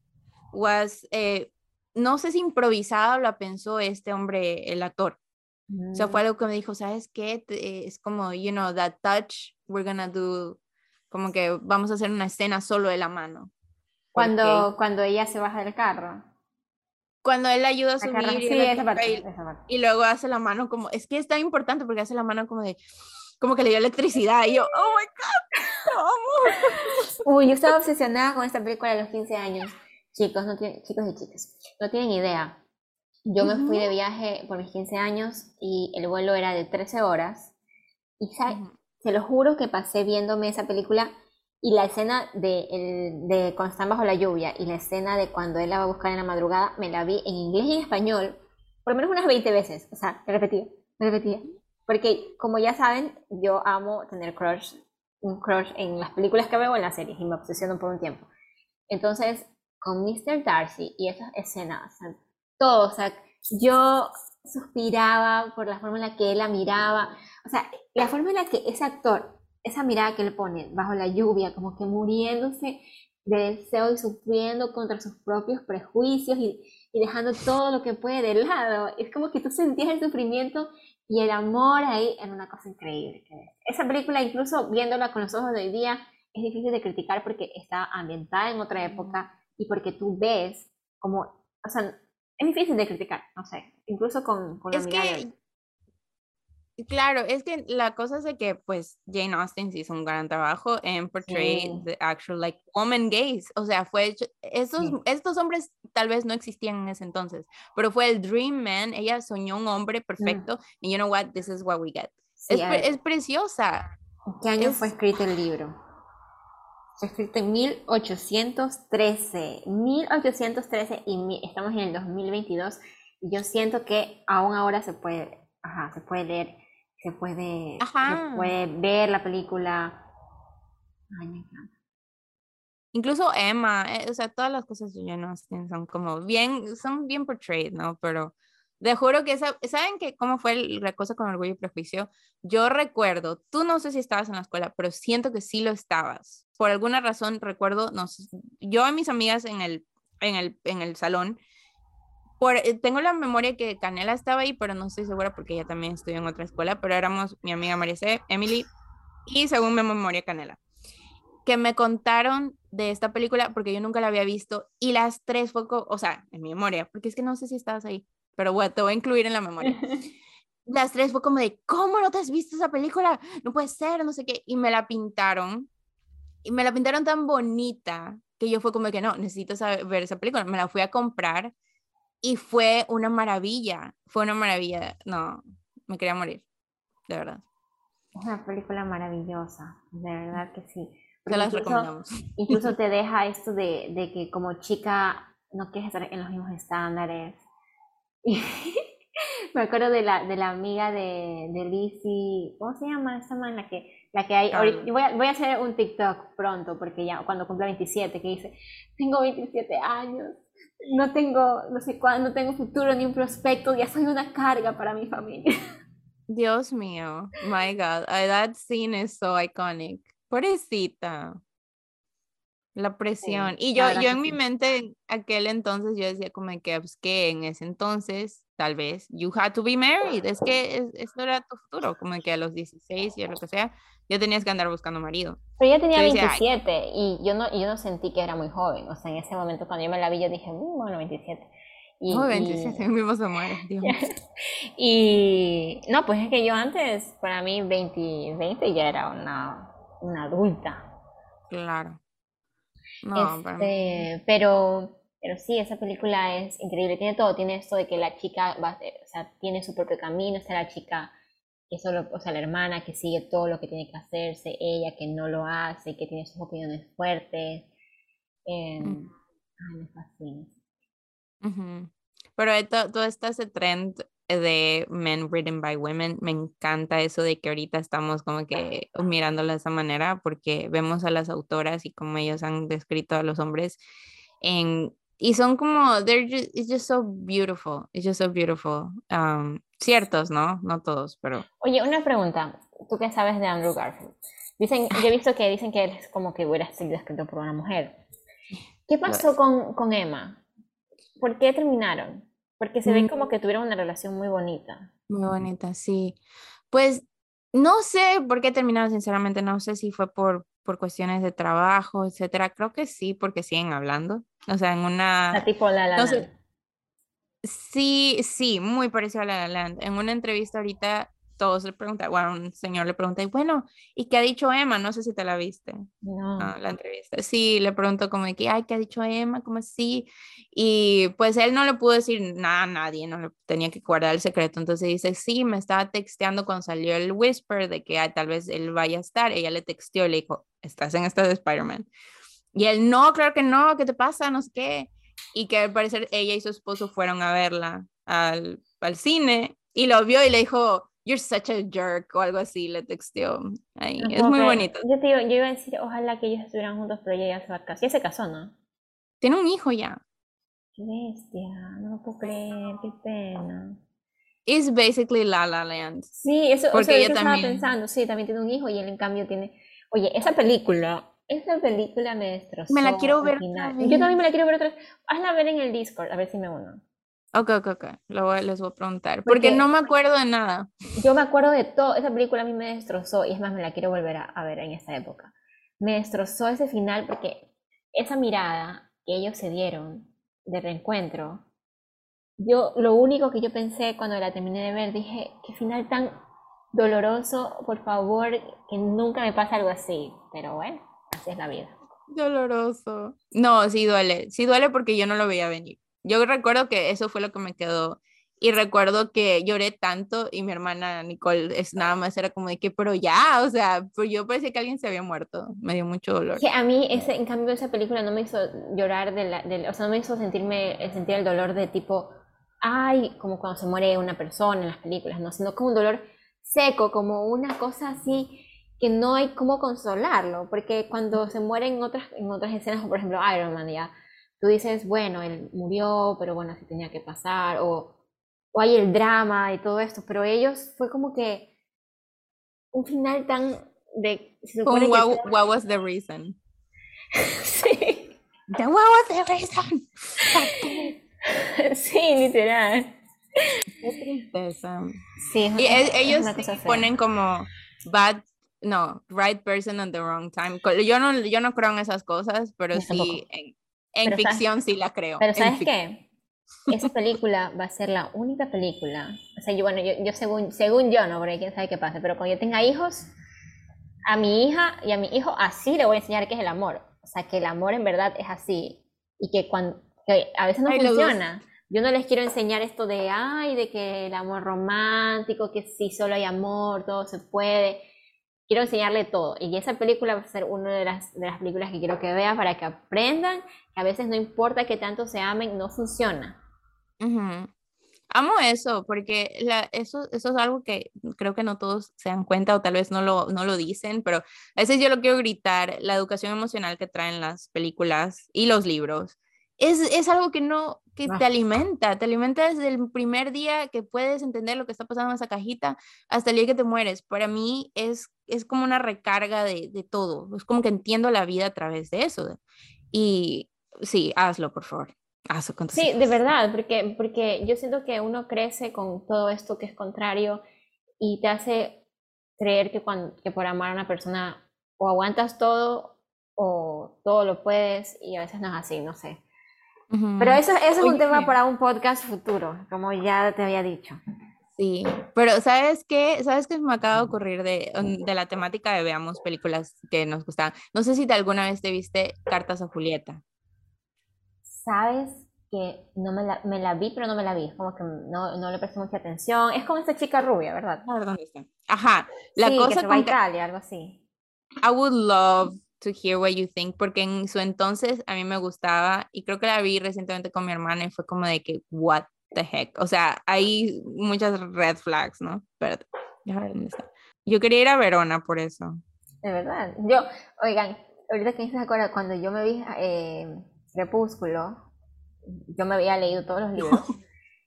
was, eh, no sé si improvisada o la pensó este hombre, el actor. O sea, fue mm. algo que me dijo, ¿sabes qué? Es como, you know, that touch, we're gonna do como que vamos a hacer una escena solo de la mano. Cuando, cuando ella se baja del carro. Cuando él ayuda a subir y, luego hace la mano como, es que es tan importante porque hace la mano como de, como que le dio electricidad y yo, oh my god, [LAUGHS] Uy, yo estaba obsesionada con esta película a los 15 años. Chicos, no tienen, chicos y chicas, no tienen idea. Yo me fui de viaje por mis 15 años y el vuelo era de 13 horas. Y ¿sabes? Te lo juro que pasé viéndome esa película y la escena de, el, de cuando están bajo la lluvia y la escena de cuando él la va a buscar en la madrugada, me la vi en inglés y en español por lo menos unas 20 veces. O sea, repetía, repetía. Porque como ya saben, yo amo tener crush, un crush en las películas que veo en las series y me obsesiono por un tiempo. Entonces, con Mr. Darcy y esas escenas, todo, o sea, yo suspiraba por la forma en la que él la miraba, o sea, la forma en la que ese actor, esa mirada que él pone bajo la lluvia, como que muriéndose de deseo y sufriendo contra sus propios prejuicios y, dejando todo lo que puede de lado, es como que tú sentías el sufrimiento y el amor ahí era una cosa increíble. Esa película, incluso viéndola con los ojos de hoy día, es difícil de criticar porque está ambientada en otra época y porque tú ves como, o sea, es difícil de criticar, no sé, incluso con, con la es que, Claro, es que la cosa es de que pues Jane Austen hizo un gran trabajo en portray the actual like woman gaze, o sea, fue hecho, estos, estos hombres tal vez no existían en ese entonces, pero fue el dream man, ella soñó un hombre perfecto y you know what, this is what we get. es, es, preciosa. ¿Qué año fue escrito el libro? Escrito en 1813, 1813 y estamos en el 2022 y yo siento que aún ahora se puede, ajá, se puede leer, se puede, se puede ver la película. Ay, me encanta. incluso Emma, eh, o sea, todas las cosas de Jane Austen son como bien, son bien portrayed, ¿no? Pero te juro que esa, ¿saben que cómo fue la cosa con Orgullo y Prejuicio? Yo recuerdo, tú no sé si estabas en la escuela, pero siento que sí lo estabas. Por alguna razón recuerdo, no yo y mis amigas en el, en el, en el salón, por, eh, tengo la memoria que Canela estaba ahí, pero no estoy segura porque ella también estudió en otra escuela, pero éramos mi amiga María C, Emily y según mi memoria Canela, que me contaron de esta película porque yo nunca la había visto y las tres fue, o sea, en mi memoria, porque es que no sé si estabas ahí, pero bueno, te voy a incluir en la memoria. [LAUGHS] Las tres fue como de, ¿cómo no te has visto esa película? No puede ser, no sé qué. Y me la pintaron. Y me la pintaron tan bonita que yo fue como que no, necesito saber, ver esa película. Me la fui a comprar y fue una maravilla. Fue una maravilla. No, me quería morir, de verdad. Es una película maravillosa, de verdad que sí. Se las recomendamos. Incluso [LAUGHS] te deja esto de, de que como chica no quieres estar en los mismos estándares [LAUGHS] me acuerdo de la, de la amiga de, de Lizzie, ¿cómo se llama esa man? La que, la que hay, voy, a, voy a hacer un TikTok pronto, porque ya cuando cumpla 27, que dice, tengo 27 años, no tengo, no sé cuándo, no tengo futuro ni un prospecto, ya soy una carga para mi familia. [LAUGHS] Dios mío, my God, that scene is so iconic. Pobrecita. La presión. y yo, yo en mi mente, aquel entonces, yo decía como que, pues, que en ese entonces, tal vez, you had to be married. Es que eso era tu futuro, como que a los 16 y lo que sea, ya tenías que andar buscando marido. Pero yo tenía 27 y yo no, yo no sentí que era muy joven. O sea, en ese momento cuando yo me la vi, yo dije, mm, bueno, 27. Y, 27, mismo se muere, y no, pues es que yo antes, para mí, 20, 20 ya era una, una adulta. Claro. Este, pero, pero sí, esa película es increíble. Tiene todo. Tiene esto de que la chica va, o sea, tiene su propio camino. Está la chica que solo, o sea, la hermana que sigue todo lo que tiene que hacerse. Ella que no lo hace, que tiene sus opiniones fuertes. Eh, Ay, me fascina. Pero todo, todo está ese trend de Men Written by Women. Me encanta eso de que ahorita estamos como que mirándolo de esa manera porque vemos a las autoras y como ellos han descrito a los hombres en, y son como, they're just, it's just so beautiful, it's just so beautiful. Um, ciertos, ¿no? No todos, pero... Oye, una pregunta, tú qué sabes de Andrew Garfield. Dicen, yo he visto que dicen que él es como que hubiera sido escrito por una mujer. ¿Qué pasó con, con Emma? ¿Por qué terminaron? Porque se ven como que tuvieron una relación muy bonita. Muy bonita, sí. Pues no sé por qué terminaron, sinceramente, no sé si fue por, por cuestiones de trabajo, etcétera. Creo que sí, porque siguen hablando. O sea, en una... La tipo La La Sí, sí, muy parecido a La La Land. En una entrevista ahorita todos le preguntan, bueno, un señor le pregunta, y bueno, ¿y qué ha dicho Emma? No sé si te la viste, no. la entrevista. Sí, le pregunto como de que, ay, ¿qué ha dicho Emma? ¿Cómo así? Y pues él no le pudo decir nada a nadie, no le tenía que guardar el secreto. Entonces dice, sí, me estaba texteando cuando salió el whisper de que tal vez él vaya a estar. Ella le texteó y le dijo, ¿estás en esta de Spider-Man? Y él, no, claro que no, ¿qué te pasa? No sé qué. Y que al parecer ella y su esposo fueron a verla al, al cine y lo vio y le dijo, you're such a jerk o algo así, le texteó. Ahí. es muy bonito. Yo, te digo, yo iba a decir, ojalá que ellos estuvieran juntos, pero ella ya se va a casar. Ya se casó, ¿no? Tiene un hijo ya. Qué bestia, no lo puedo creer, qué pena. It's basically La La Land. Sí, eso, Porque o sea, ella también... estaba pensando, sí, también tiene un hijo y él en cambio tiene... Oye, esa película, esa película me destrozó. Me la quiero ver. Yo también me la quiero ver otra vez. Hazla ver en el Discord, a ver si me uno. Ok, ok, ok. Lo les voy a preguntar. Porque, no me acuerdo de nada. Yo me acuerdo de todo. Esa película a mí me destrozó. Y es más, me la quiero volver a, ver en esta época. Me destrozó ese final porque esa mirada que ellos se dieron de reencuentro. Yo, lo único que yo pensé cuando la terminé de ver, dije, qué final tan doloroso, por favor, que nunca me pase algo así. Pero bueno, así es la vida. Doloroso. No, sí duele. Sí duele porque yo no lo veía venir. Yo recuerdo que eso fue lo que me quedó. Y recuerdo que lloré tanto y mi hermana Nicole es nada más era como de que, pero ya, o sea, pues yo parecía que alguien se había muerto, me dio mucho dolor. Que a mí, ese, en cambio, esa película no me hizo llorar, de la, o sea, no me hizo sentirme, eh, sentir el dolor de tipo, ay, como cuando se muere una persona en las películas, no, sino como un dolor seco, como una cosa así que no hay cómo consolarlo, porque cuando se mueren en otras, en otras escenas, por ejemplo Iron Man, ya, tú dices, bueno, él murió, pero bueno, así tenía que pasar, o, o hay el drama y todo esto, pero ellos fue como que un final tan de... what, was the reason? [LAUGHS] sí. what was the reason? [LAUGHS] sí, literal. Qué tristeza. Sí, y ellos ponen como bad, no, right person on the wrong time. Yo no, yo no creo en esas cosas, pero sí, en, ficción sí la creo. Pero ¿sabes qué? Esa película va a ser la única película. O sea, yo, bueno, yo, según, según yo, no, porque quién sabe qué pasa, pero cuando yo tenga hijos, a mi hija y a mi hijo así le voy a enseñar qué es el amor. O sea, que el amor en verdad es así. Y que cuando que a veces no funciona. Yo no les quiero enseñar esto de, ay, de que el amor romántico, que si solo hay amor, todo se puede. Quiero enseñarle todo. Y esa película va a ser una de las, de las películas que quiero que vean para que aprendan que a veces no importa que tanto se amen, no funciona. Amo eso, porque la, eso, eso es algo que creo que no todos se dan cuenta o tal vez no lo, no lo dicen, pero a veces yo lo quiero gritar, la educación emocional que traen las películas y los libros es, es algo que no, que te alimenta, te alimenta desde el primer día que puedes entender lo que está pasando en esa cajita hasta el día que te mueres. Para mí es, es como una recarga de, de todo, es como que entiendo la vida a través de eso. Y sí, hazlo, por favor. Hazlo con sí, de verdad, porque, porque yo siento que uno crece con todo esto que es contrario y te hace creer que, cuando, que por amar a una persona o aguantas todo o todo lo puedes y a veces no es así, no sé. Pero eso, eso es un tema para un podcast futuro, como ya te había dicho. Sí, pero ¿sabes qué? ¿Sabes qué me acaba de ocurrir de, de la temática de veamos películas que nos gustan? No sé si te alguna vez te viste Cartas a Julieta. ¿Sabes que no me la, me la vi, pero no me la vi? como que no, no le presté mucha atención. Es como esta chica rubia, ¿verdad? Ajá, la cosa que se va a Italia, algo así. I would love to hear what you think, porque en su entonces a mí me gustaba y creo que la vi recientemente con mi hermana y fue como de que, what the heck, o sea, hay muchas red flags, ¿no? Pero. Yo quería ir a Verona por eso. De verdad. Yo, oigan, ahorita que se acuerda, cuando yo me vi eh, Crepúsculo, yo me había leído todos los libros.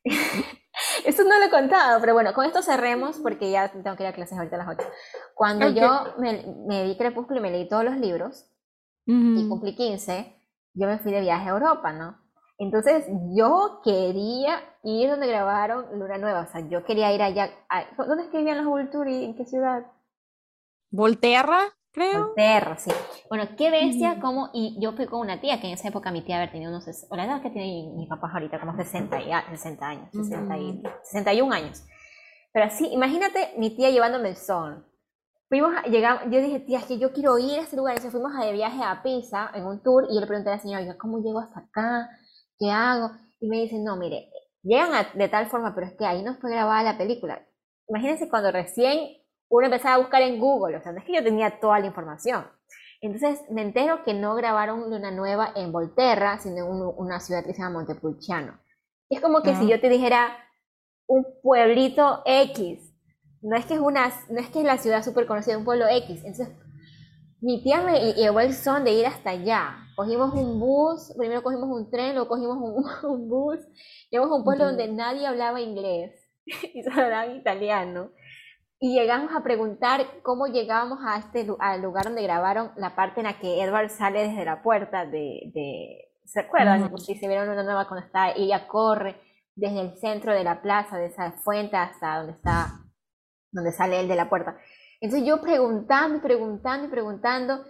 [LAUGHS] Esto no lo he contado, pero bueno, con esto cerremos porque ya tengo que ir a clases ahorita a las 8. Cuando yo me, me vi Crepúsculo y me leí todos los libros y cumplí 15, yo me fui de viaje a Europa, ¿no? Entonces yo quería ir donde grabaron Luna Nueva, o sea, yo quería ir allá. ¿Dónde es que vivían los Vulturi? ¿En qué ciudad? Volterra creo. Perro, sí. Bueno, qué bestia, como, y yo fui con una tía, que en esa época mi tía había tenido unos, o la edad que tiene mi, papá ahorita, como 60, 60 años, 60 y, 61 años. Pero así, imagínate mi tía llevándome el sol. Fuimos, llegamos, yo dije, tía, es que yo quiero ir a ese lugar. Entonces fuimos de viaje a Pisa en un tour y yo le pregunté a la señora, ¿cómo llego hasta acá? ¿Qué hago? Y me dice, no, mire, llegan de tal forma, pero es que ahí no fue grabada la película. Imagínense cuando recién uno empezaba a buscar en Google, o sea, no es que yo tenía toda la información. Entonces me entero que no grabaron Luna Nueva en Volterra, sino en una ciudad que se llama Montepulciano. Es como que si ah. yo te dijera un pueblito X, no es que es una, no es que es la ciudad súper conocida, un pueblo X. Entonces, mi tía me llevó el son de ir hasta allá. Cogimos un bus, primero cogimos un tren, luego cogimos un, [LAUGHS] bus, llegamos a un pueblo donde nadie hablaba inglés [LAUGHS] y solo hablaban italiano y llegamos a preguntar cómo llegábamos a este al lugar donde grabaron la parte en la que Edward sale desde la puerta de, de ¿se acuerdan? Si se vieron una nueva cuando está ella corre desde el centro de la plaza de esa fuente hasta donde está donde sale él de la puerta. Entonces yo preguntando y preguntando y preguntando,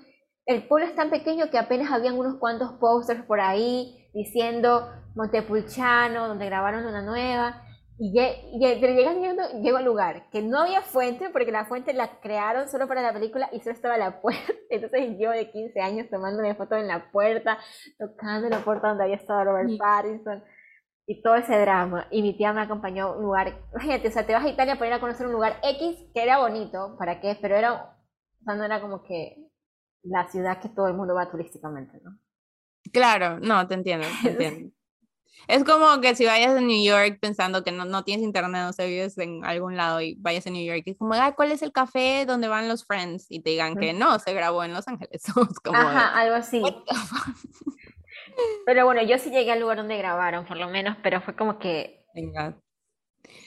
el pueblo es tan pequeño que apenas habían unos cuantos posters por ahí diciendo Montepulciano, donde grabaron una nueva. Y, llegando, llego al lugar, que no había fuente, porque la fuente la crearon solo para la película y solo estaba la [LAUGHS] puerta. Entonces yo de 15 años tomándome fotos en la puerta, tocando la puerta donde había estado Robert Pattinson y todo ese drama. Y mi tía me acompañó a un lugar, imagínate, o sea, te vas a Italia para ir a conocer un lugar X que era bonito, ¿para qué? Pero era, o sea, no era como que la ciudad que todo el mundo va turísticamente, ¿no? Claro, no, te entiendo, te [LAUGHS] entiendo. Es como que si vayas a New York pensando que no, no tienes internet, no sé, vives en algún lado y vayas a New York y es como, ah, ¿cuál es el café donde van los friends? Y te digan que no, se grabó en Los Ángeles. [LAUGHS] como Ajá, algo así. [LAUGHS] Pero bueno, yo sí llegué al lugar donde grabaron, por lo menos, pero fue como que... Venga.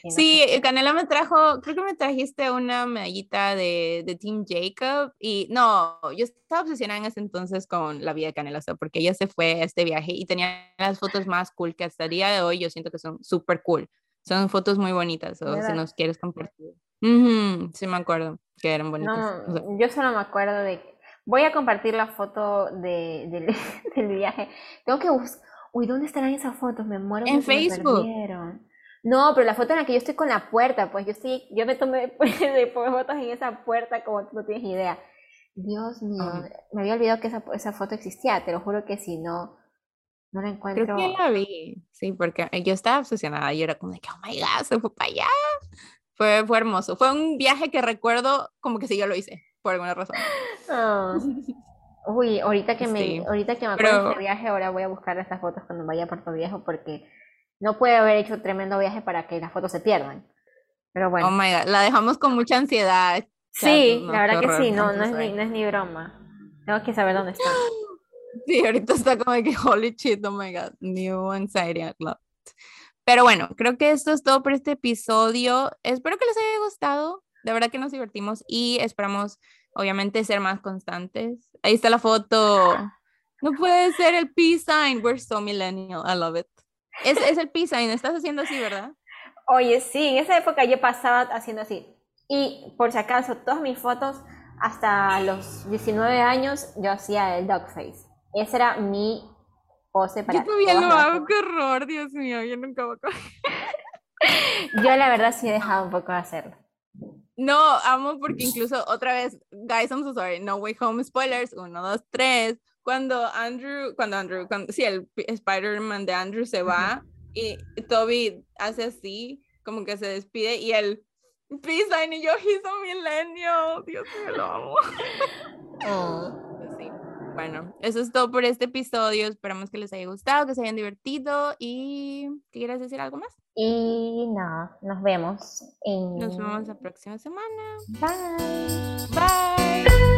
Sí, Canela me trajo, creo que me trajiste una medallita de, de, Team Jacob y no, yo estaba obsesionada en ese entonces con la vida de Canela, porque ella se fue a este viaje y tenía las fotos más cool que hasta el día de hoy yo siento que son súper cool. Son fotos muy bonitas, o si nos quieres compartir. sí, me acuerdo que eran bonitas. No, yo solo me acuerdo de... Voy a compartir la foto de, del [LAUGHS] viaje. Tengo que buscar... Uy, ¿dónde estarán esas fotos? Me muero. En Facebook. No, pero la foto en la que yo estoy con la puerta, pues yo sí, yo me tomé [LAUGHS] fotos en esa puerta como tú no tienes idea. Dios mío, me había olvidado que esa, esa, foto existía, te lo juro que si no, no la encuentro. Creo que la vi, sí, porque yo estaba obsesionada y era como de que, oh my god, se fue para allá. Fue, fue hermoso, fue un viaje que recuerdo como que sí yo lo hice, por alguna razón. Ah. Uy, ahorita que me, ahorita que me acuerdo de ese viaje, ahora voy a buscar estas fotos cuando vaya a Puerto Viejo porque no puede haber hecho tremendo viaje para que las fotos se pierdan. Pero bueno. Oh my God, la dejamos con mucha ansiedad. Sí, la verdad que sí, no, no es, ni, no es ni broma. Tengo que saber dónde está. [GASPS] Sí, ahorita está como que holy shit, oh my god, new anxiety club. Pero bueno, creo que esto es todo por este episodio. Espero que les haya gustado. De verdad que nos divertimos y esperamos, obviamente, ser más constantes. Ahí está la foto. No puede ser el peace sign. We're so millennial. I love it. Es, es el peace sign, estás haciendo así, ¿verdad? Oye, sí, en esa época yo pasaba haciendo así. Y por si acaso, todas mis fotos, hasta los 19 años, yo hacía el dog face. Esa era mi pose para Yo todavía lo hago, qué horror, Dios mío, yo nunca voy a [LAUGHS] Yo la verdad sí he dejado un poco de hacerlo. No, amo porque incluso otra vez, guys, I'm so sorry, no way home spoilers, uno, dos, tres cuando Andrew, cuando Andrew, cuando, sí, el Spider-Man de Andrew se va y Toby hace así, como que se despide y el peace sign y yo, he's a millennial, Dios mío, lo amo. [LAUGHS] Oh. Bueno, eso es todo por este episodio. Esperamos que les haya gustado, que se hayan divertido y ¿quieres decir algo más? Y nada, nos vemos. Nos vemos la próxima semana. Bye. Bye.